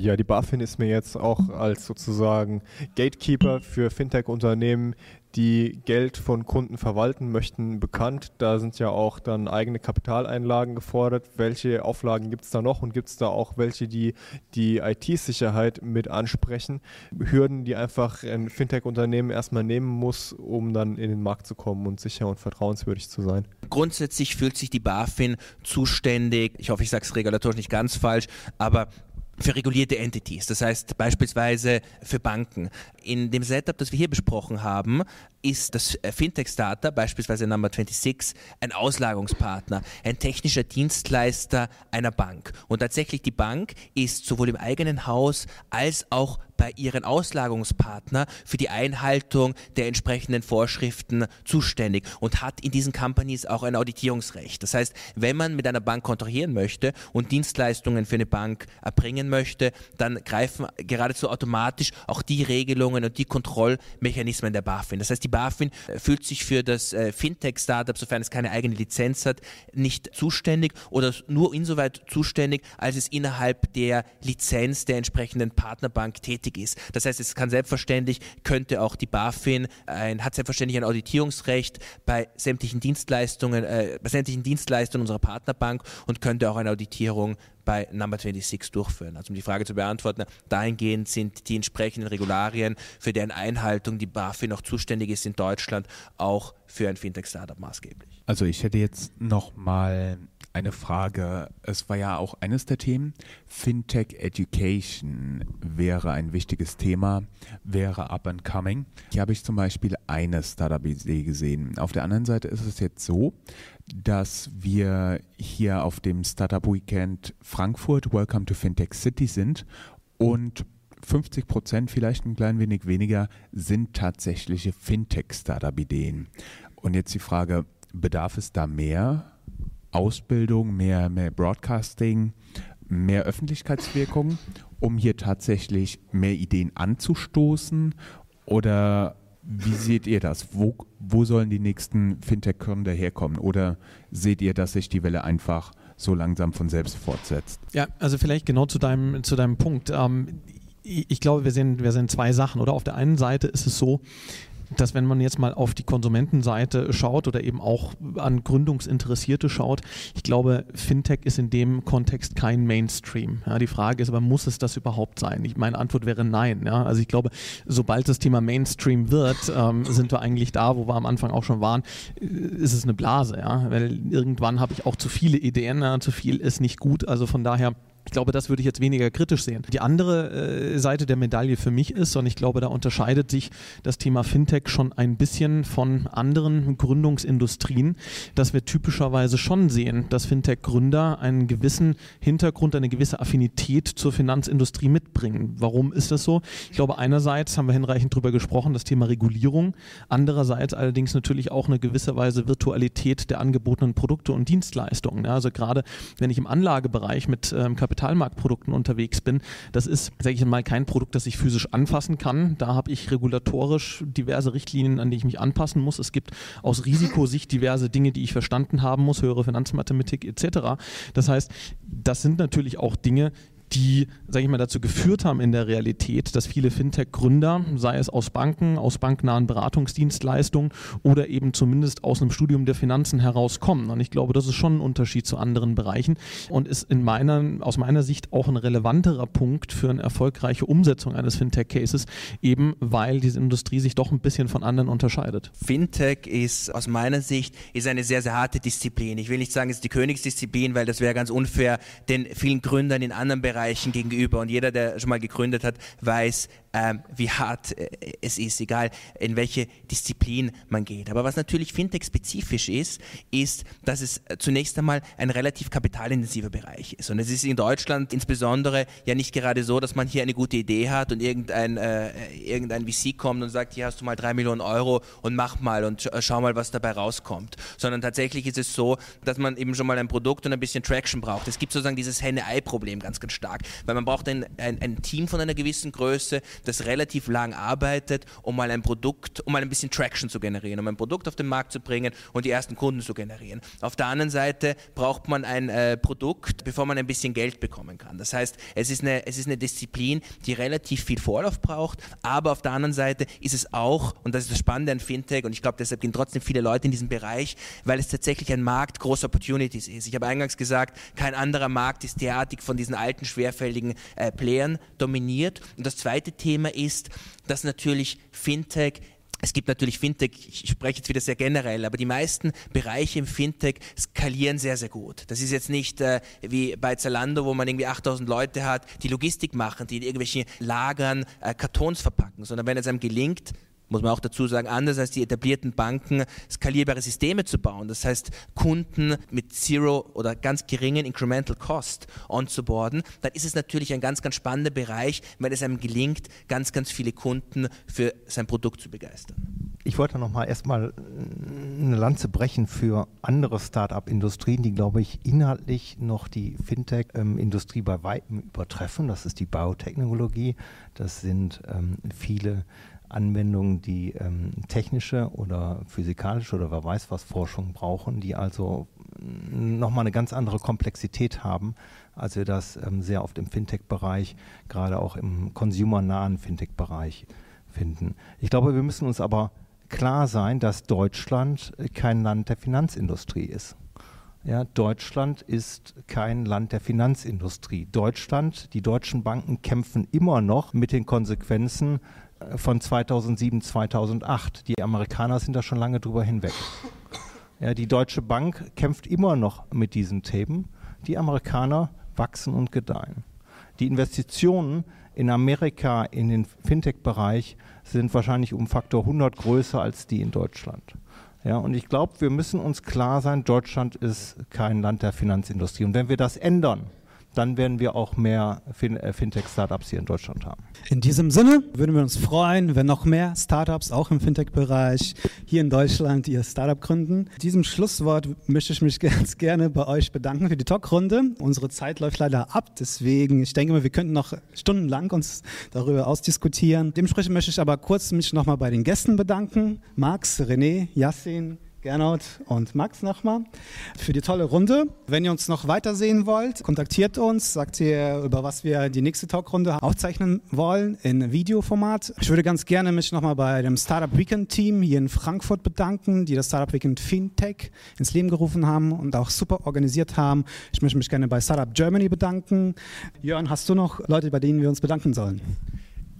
Ja, die BaFin ist mir jetzt auch als sozusagen Gatekeeper für Fintech-Unternehmen die Geld von Kunden verwalten möchten, bekannt. Da sind ja auch dann eigene Kapitaleinlagen gefordert. Welche Auflagen gibt es da noch und gibt es da auch welche, die die IT-Sicherheit mit ansprechen? Hürden, die einfach ein Fintech-Unternehmen erstmal nehmen muss, um dann in den Markt zu kommen und sicher und vertrauenswürdig zu sein. Grundsätzlich fühlt sich die BaFin zuständig, ich hoffe, ich sage es regulatorisch nicht ganz falsch, aber für regulierte Entities, das heißt beispielsweise für Banken. In dem Setup, das wir hier besprochen haben, ist das äh, Fintech-Startup, beispielsweise Number 26, ein Auslagungspartner, ein technischer Dienstleister einer Bank. Und tatsächlich die Bank ist sowohl im eigenen Haus als auch bei ihren Auslagungspartner für die Einhaltung der entsprechenden Vorschriften zuständig und hat in diesen Companies auch ein Auditierungsrecht. Das heißt, wenn man mit einer Bank kontrahieren möchte und Dienstleistungen für eine Bank erbringen möchte, dann greifen geradezu automatisch auch die Regelungen und die Kontrollmechanismen der BaFin. Das heißt, die BaFin fühlt sich für das äh, Fintech-Startup, sofern es keine eigene Lizenz hat, nicht zuständig oder nur insoweit zuständig, als es innerhalb der Lizenz der entsprechenden Partnerbank tätig ist. Das heißt, es kann selbstverständlich, könnte auch die BaFin, ein, hat selbstverständlich ein Auditierungsrecht bei sämtlichen Dienstleistungen, äh, bei sämtlichen Dienstleistungen unserer Partnerbank und könnte auch eine Auditierung bei Number 26 durchführen. Also um die Frage zu beantworten, dahingehend sind die entsprechenden Regularien, für deren Einhaltung die BaFin noch zuständig ist in Deutschland, auch für ein Fintech-Startup maßgeblich. Also ich hätte jetzt noch mal eine Frage. Es war ja auch eines der Themen. Fintech Education wäre ein wichtiges Thema, wäre up and coming. Hier habe ich zum Beispiel eine Startup-Idee gesehen. Auf der anderen Seite ist es jetzt so, dass wir hier auf dem Startup Weekend Frankfurt Welcome to Fintech City sind und 50 Prozent, vielleicht ein klein wenig weniger, sind tatsächliche Fintech-Startup-Ideen. Und jetzt die Frage, bedarf es da mehr Ausbildung, mehr, mehr Broadcasting, mehr Öffentlichkeitswirkung, um hier tatsächlich mehr Ideen anzustoßen? Oder wie seht ihr das? Wo, wo sollen die nächsten Fintech-Gründer herkommen? Oder seht ihr, dass sich die Welle einfach so langsam von selbst fortsetzt? Ja, also vielleicht genau zu deinem, zu deinem Punkt. Ähm, ich glaube, wir sehen, wir sehen zwei Sachen. Oder auf der einen Seite ist es so, dass wenn man jetzt mal auf die Konsumentenseite schaut oder eben auch an Gründungsinteressierte schaut, ich glaube, Fintech ist in dem Kontext kein Mainstream. Ja, die Frage ist aber, muss es das überhaupt sein? Ich, meine Antwort wäre nein. Ja? Also ich glaube, sobald das Thema Mainstream wird, ähm, sind wir eigentlich da, wo wir am Anfang auch schon waren, äh, ist es eine Blase. Ja? Weil irgendwann habe ich auch zu viele Ideen, zu viel ist nicht gut. Also von daher ich glaube, das würde ich jetzt weniger kritisch sehen. Die andere äh, Seite der Medaille für mich ist, und ich glaube, da unterscheidet sich das Thema Fintech schon ein bisschen von anderen Gründungsindustrien, dass wir typischerweise schon sehen, dass Fintech-Gründer einen gewissen Hintergrund, eine gewisse Affinität zur Finanzindustrie mitbringen. Warum ist das so? Ich glaube, einerseits haben wir hinreichend darüber gesprochen, das Thema Regulierung, andererseits allerdings natürlich auch eine gewisse Weise Virtualität der angebotenen Produkte und Dienstleistungen. Also gerade wenn ich im Anlagebereich mit ähm, Kapital Kapitalmarktprodukten unterwegs bin. Das ist, sage ich mal, kein Produkt, das ich physisch anfassen kann. Da habe ich regulatorisch diverse Richtlinien, an die ich mich anpassen muss. Es gibt aus Risikosicht diverse Dinge, die ich verstanden haben muss, höhere Finanzmathematik etc. Das heißt, das sind natürlich auch Dinge, die, sage ich mal, dazu geführt haben in der Realität, dass viele Fintech-Gründer, sei es aus Banken, aus banknahen Beratungsdienstleistungen oder eben zumindest aus einem Studium der Finanzen herauskommen. Und ich glaube, das ist schon ein Unterschied zu anderen Bereichen und ist in meiner, aus meiner Sicht auch ein relevanterer Punkt für eine erfolgreiche Umsetzung eines Fintech-Cases, eben weil diese Industrie sich doch ein bisschen von anderen unterscheidet. Fintech ist aus meiner Sicht ist eine sehr, sehr harte Disziplin. Ich will nicht sagen, es ist die Königsdisziplin, weil das wäre ganz unfair den vielen Gründern in anderen Bereichen gegenüber. Und jeder, der schon mal gegründet hat, weiß, ähm, wie hart äh, es ist, egal in welche Disziplin man geht. Aber was natürlich Fintech-spezifisch ist, ist, dass es zunächst einmal ein relativ kapitalintensiver Bereich ist. Und es ist in Deutschland insbesondere ja nicht gerade so, dass man hier eine gute Idee hat und irgendein, äh, irgendein VC kommt und sagt, hier hast du mal drei Millionen Euro und mach mal und schau mal, was dabei rauskommt. Sondern tatsächlich ist es so, dass man eben schon mal ein Produkt und ein bisschen Traction braucht. Es gibt sozusagen dieses Henne-Ei-Problem ganz, ganz stark, weil man braucht ein, ein, ein Team von einer gewissen Größe, das relativ lang arbeitet, um mal ein Produkt, um mal ein bisschen Traction zu generieren, um ein Produkt auf den Markt zu bringen und die ersten Kunden zu generieren. Auf der anderen Seite braucht man ein äh, Produkt, bevor man ein bisschen Geld bekommen kann. Das heißt, es ist, eine, es ist eine Disziplin, die relativ viel Vorlauf braucht, aber auf der anderen Seite ist es auch, und das ist das Spannende an Fintech, und ich glaube, deshalb gehen trotzdem viele Leute in diesen Bereich, weil es tatsächlich ein Markt großer Opportunities ist. Ich habe eingangs gesagt, kein anderer Markt ist derartig von diesen alten, schwerfälligen äh, Playern dominiert. Und das zweite Thema Thema ist, dass natürlich Fintech es gibt natürlich Fintech, ich spreche jetzt wieder sehr generell, aber die meisten Bereiche im Fintech skalieren sehr, sehr gut. Das ist jetzt nicht äh, wie bei Zalando, wo man irgendwie 8000 Leute hat, die Logistik machen, die in irgendwelchen Lagern äh, Kartons verpacken, sondern wenn es einem gelingt, muss man auch dazu sagen, anders als die etablierten Banken, skalierbare Systeme zu bauen. Das heißt, Kunden mit Zero oder ganz geringen Incremental Cost onzuboarden, dann ist es natürlich ein ganz, ganz spannender Bereich, wenn es einem gelingt, ganz, ganz viele Kunden für sein Produkt zu begeistern. Ich wollte noch mal erstmal eine Lanze brechen für andere Start-up-Industrien, die, glaube ich, inhaltlich noch die Fintech-Industrie bei weitem übertreffen. Das ist die Biotechnologie. Das sind ähm, viele Anwendungen, die ähm, technische oder physikalische oder wer weiß was Forschung brauchen, die also nochmal eine ganz andere Komplexität haben, als wir das ähm, sehr oft im Fintech-Bereich, gerade auch im consumernahen Fintech-Bereich finden. Ich glaube, wir müssen uns aber klar sein, dass Deutschland kein Land der Finanzindustrie ist. Ja, Deutschland ist kein Land der Finanzindustrie. Deutschland, die deutschen Banken kämpfen immer noch mit den Konsequenzen von 2007, 2008. Die Amerikaner sind da schon lange drüber hinweg. Ja, die Deutsche Bank kämpft immer noch mit diesen Themen. Die Amerikaner wachsen und gedeihen. Die Investitionen in Amerika in den Fintech-Bereich sind wahrscheinlich um Faktor 100 größer als die in Deutschland. Ja, und ich glaube, wir müssen uns klar sein, Deutschland ist kein Land der Finanzindustrie. Und wenn wir das ändern, dann werden wir auch mehr fin äh, Fintech-Startups hier in Deutschland haben. In diesem Sinne würden wir uns freuen, wenn noch mehr Startups auch im Fintech-Bereich hier in Deutschland ihr Startup gründen. In diesem Schlusswort möchte ich mich [laughs] ganz gerne bei euch bedanken für die Talkrunde. Unsere Zeit läuft leider ab, deswegen ich denke mal, wir könnten noch stundenlang uns darüber ausdiskutieren. Dementsprechend möchte ich aber kurz mich nochmal bei den Gästen bedanken. Max, René, Yassin, Gernot und Max nochmal für die tolle Runde. Wenn ihr uns noch weiter sehen wollt, kontaktiert uns, sagt ihr, über was wir die nächste Talkrunde aufzeichnen wollen in Videoformat. Ich würde ganz gerne mich nochmal bei dem Startup Weekend Team hier in Frankfurt bedanken, die das Startup Weekend Fintech ins Leben gerufen haben und auch super organisiert haben. Ich möchte mich gerne bei Startup Germany bedanken. Jörn, hast du noch Leute, bei denen wir uns bedanken sollen?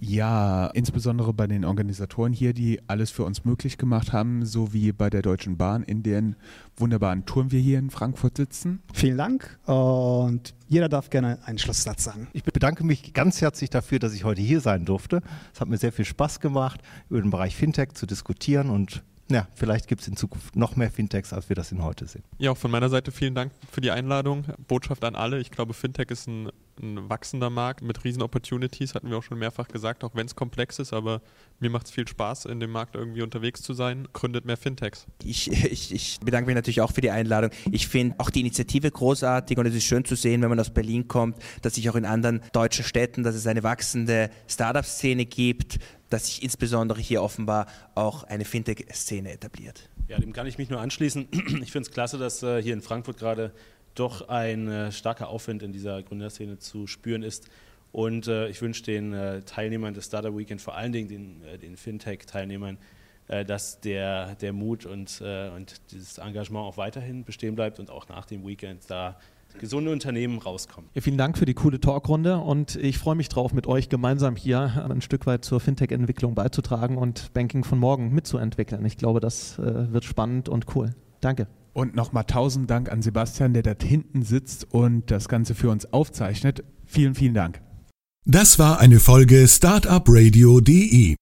Ja, insbesondere bei den Organisatoren hier, die alles für uns möglich gemacht haben, sowie bei der Deutschen Bahn, in deren wunderbaren Turm wir hier in Frankfurt sitzen. Vielen Dank und jeder darf gerne einen Schlusssatz sagen. Ich bedanke mich ganz herzlich dafür, dass ich heute hier sein durfte. Es hat mir sehr viel Spaß gemacht, über den Bereich Fintech zu diskutieren und ja, vielleicht gibt es in Zukunft noch mehr Fintechs, als wir das in heute sehen. Ja, auch von meiner Seite vielen Dank für die Einladung. Botschaft an alle. Ich glaube, Fintech ist ein, ein wachsender Markt mit riesen Opportunities, hatten wir auch schon mehrfach gesagt, auch wenn es komplex ist, aber mir macht es viel Spaß, in dem Markt irgendwie unterwegs zu sein. Gründet mehr Fintechs. Ich, [laughs] ich, ich bedanke mich natürlich auch für die Einladung. Ich finde auch die Initiative großartig und es ist schön zu sehen, wenn man aus Berlin kommt, dass sich auch in anderen deutschen Städten, dass es eine wachsende Startup-Szene gibt, dass sich insbesondere hier offenbar auch eine Fintech-Szene etabliert. Ja, dem kann ich mich nur anschließen. [clears throat] Ich finde es klasse, dass äh, hier in Frankfurt gerade doch ein äh, starker Aufwind in dieser Gründerszene zu spüren ist. Und äh, ich wünsche den äh, Teilnehmern des Startup Weekend, vor allen Dingen den, äh, den Fintech-Teilnehmern, äh, dass der, der Mut und, äh, und dieses Engagement auch weiterhin bestehen bleibt und auch nach dem Weekend da gesunde Unternehmen rauskommen. Vielen Dank für die coole Talkrunde und ich freue mich drauf, mit euch gemeinsam hier ein Stück weit zur Fintech-Entwicklung beizutragen und Banking von morgen mitzuentwickeln. Ich glaube, das wird spannend und cool. Danke. Und nochmal tausend Dank an Sebastian, der dort hinten sitzt und das Ganze für uns aufzeichnet. Vielen, vielen Dank. Das war eine Folge Startupradio.de.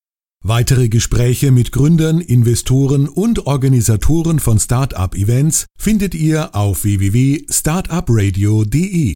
Weitere Gespräche mit Gründern, Investoren und Organisatoren von Startup-Events findet ihr auf www.startupradio.de.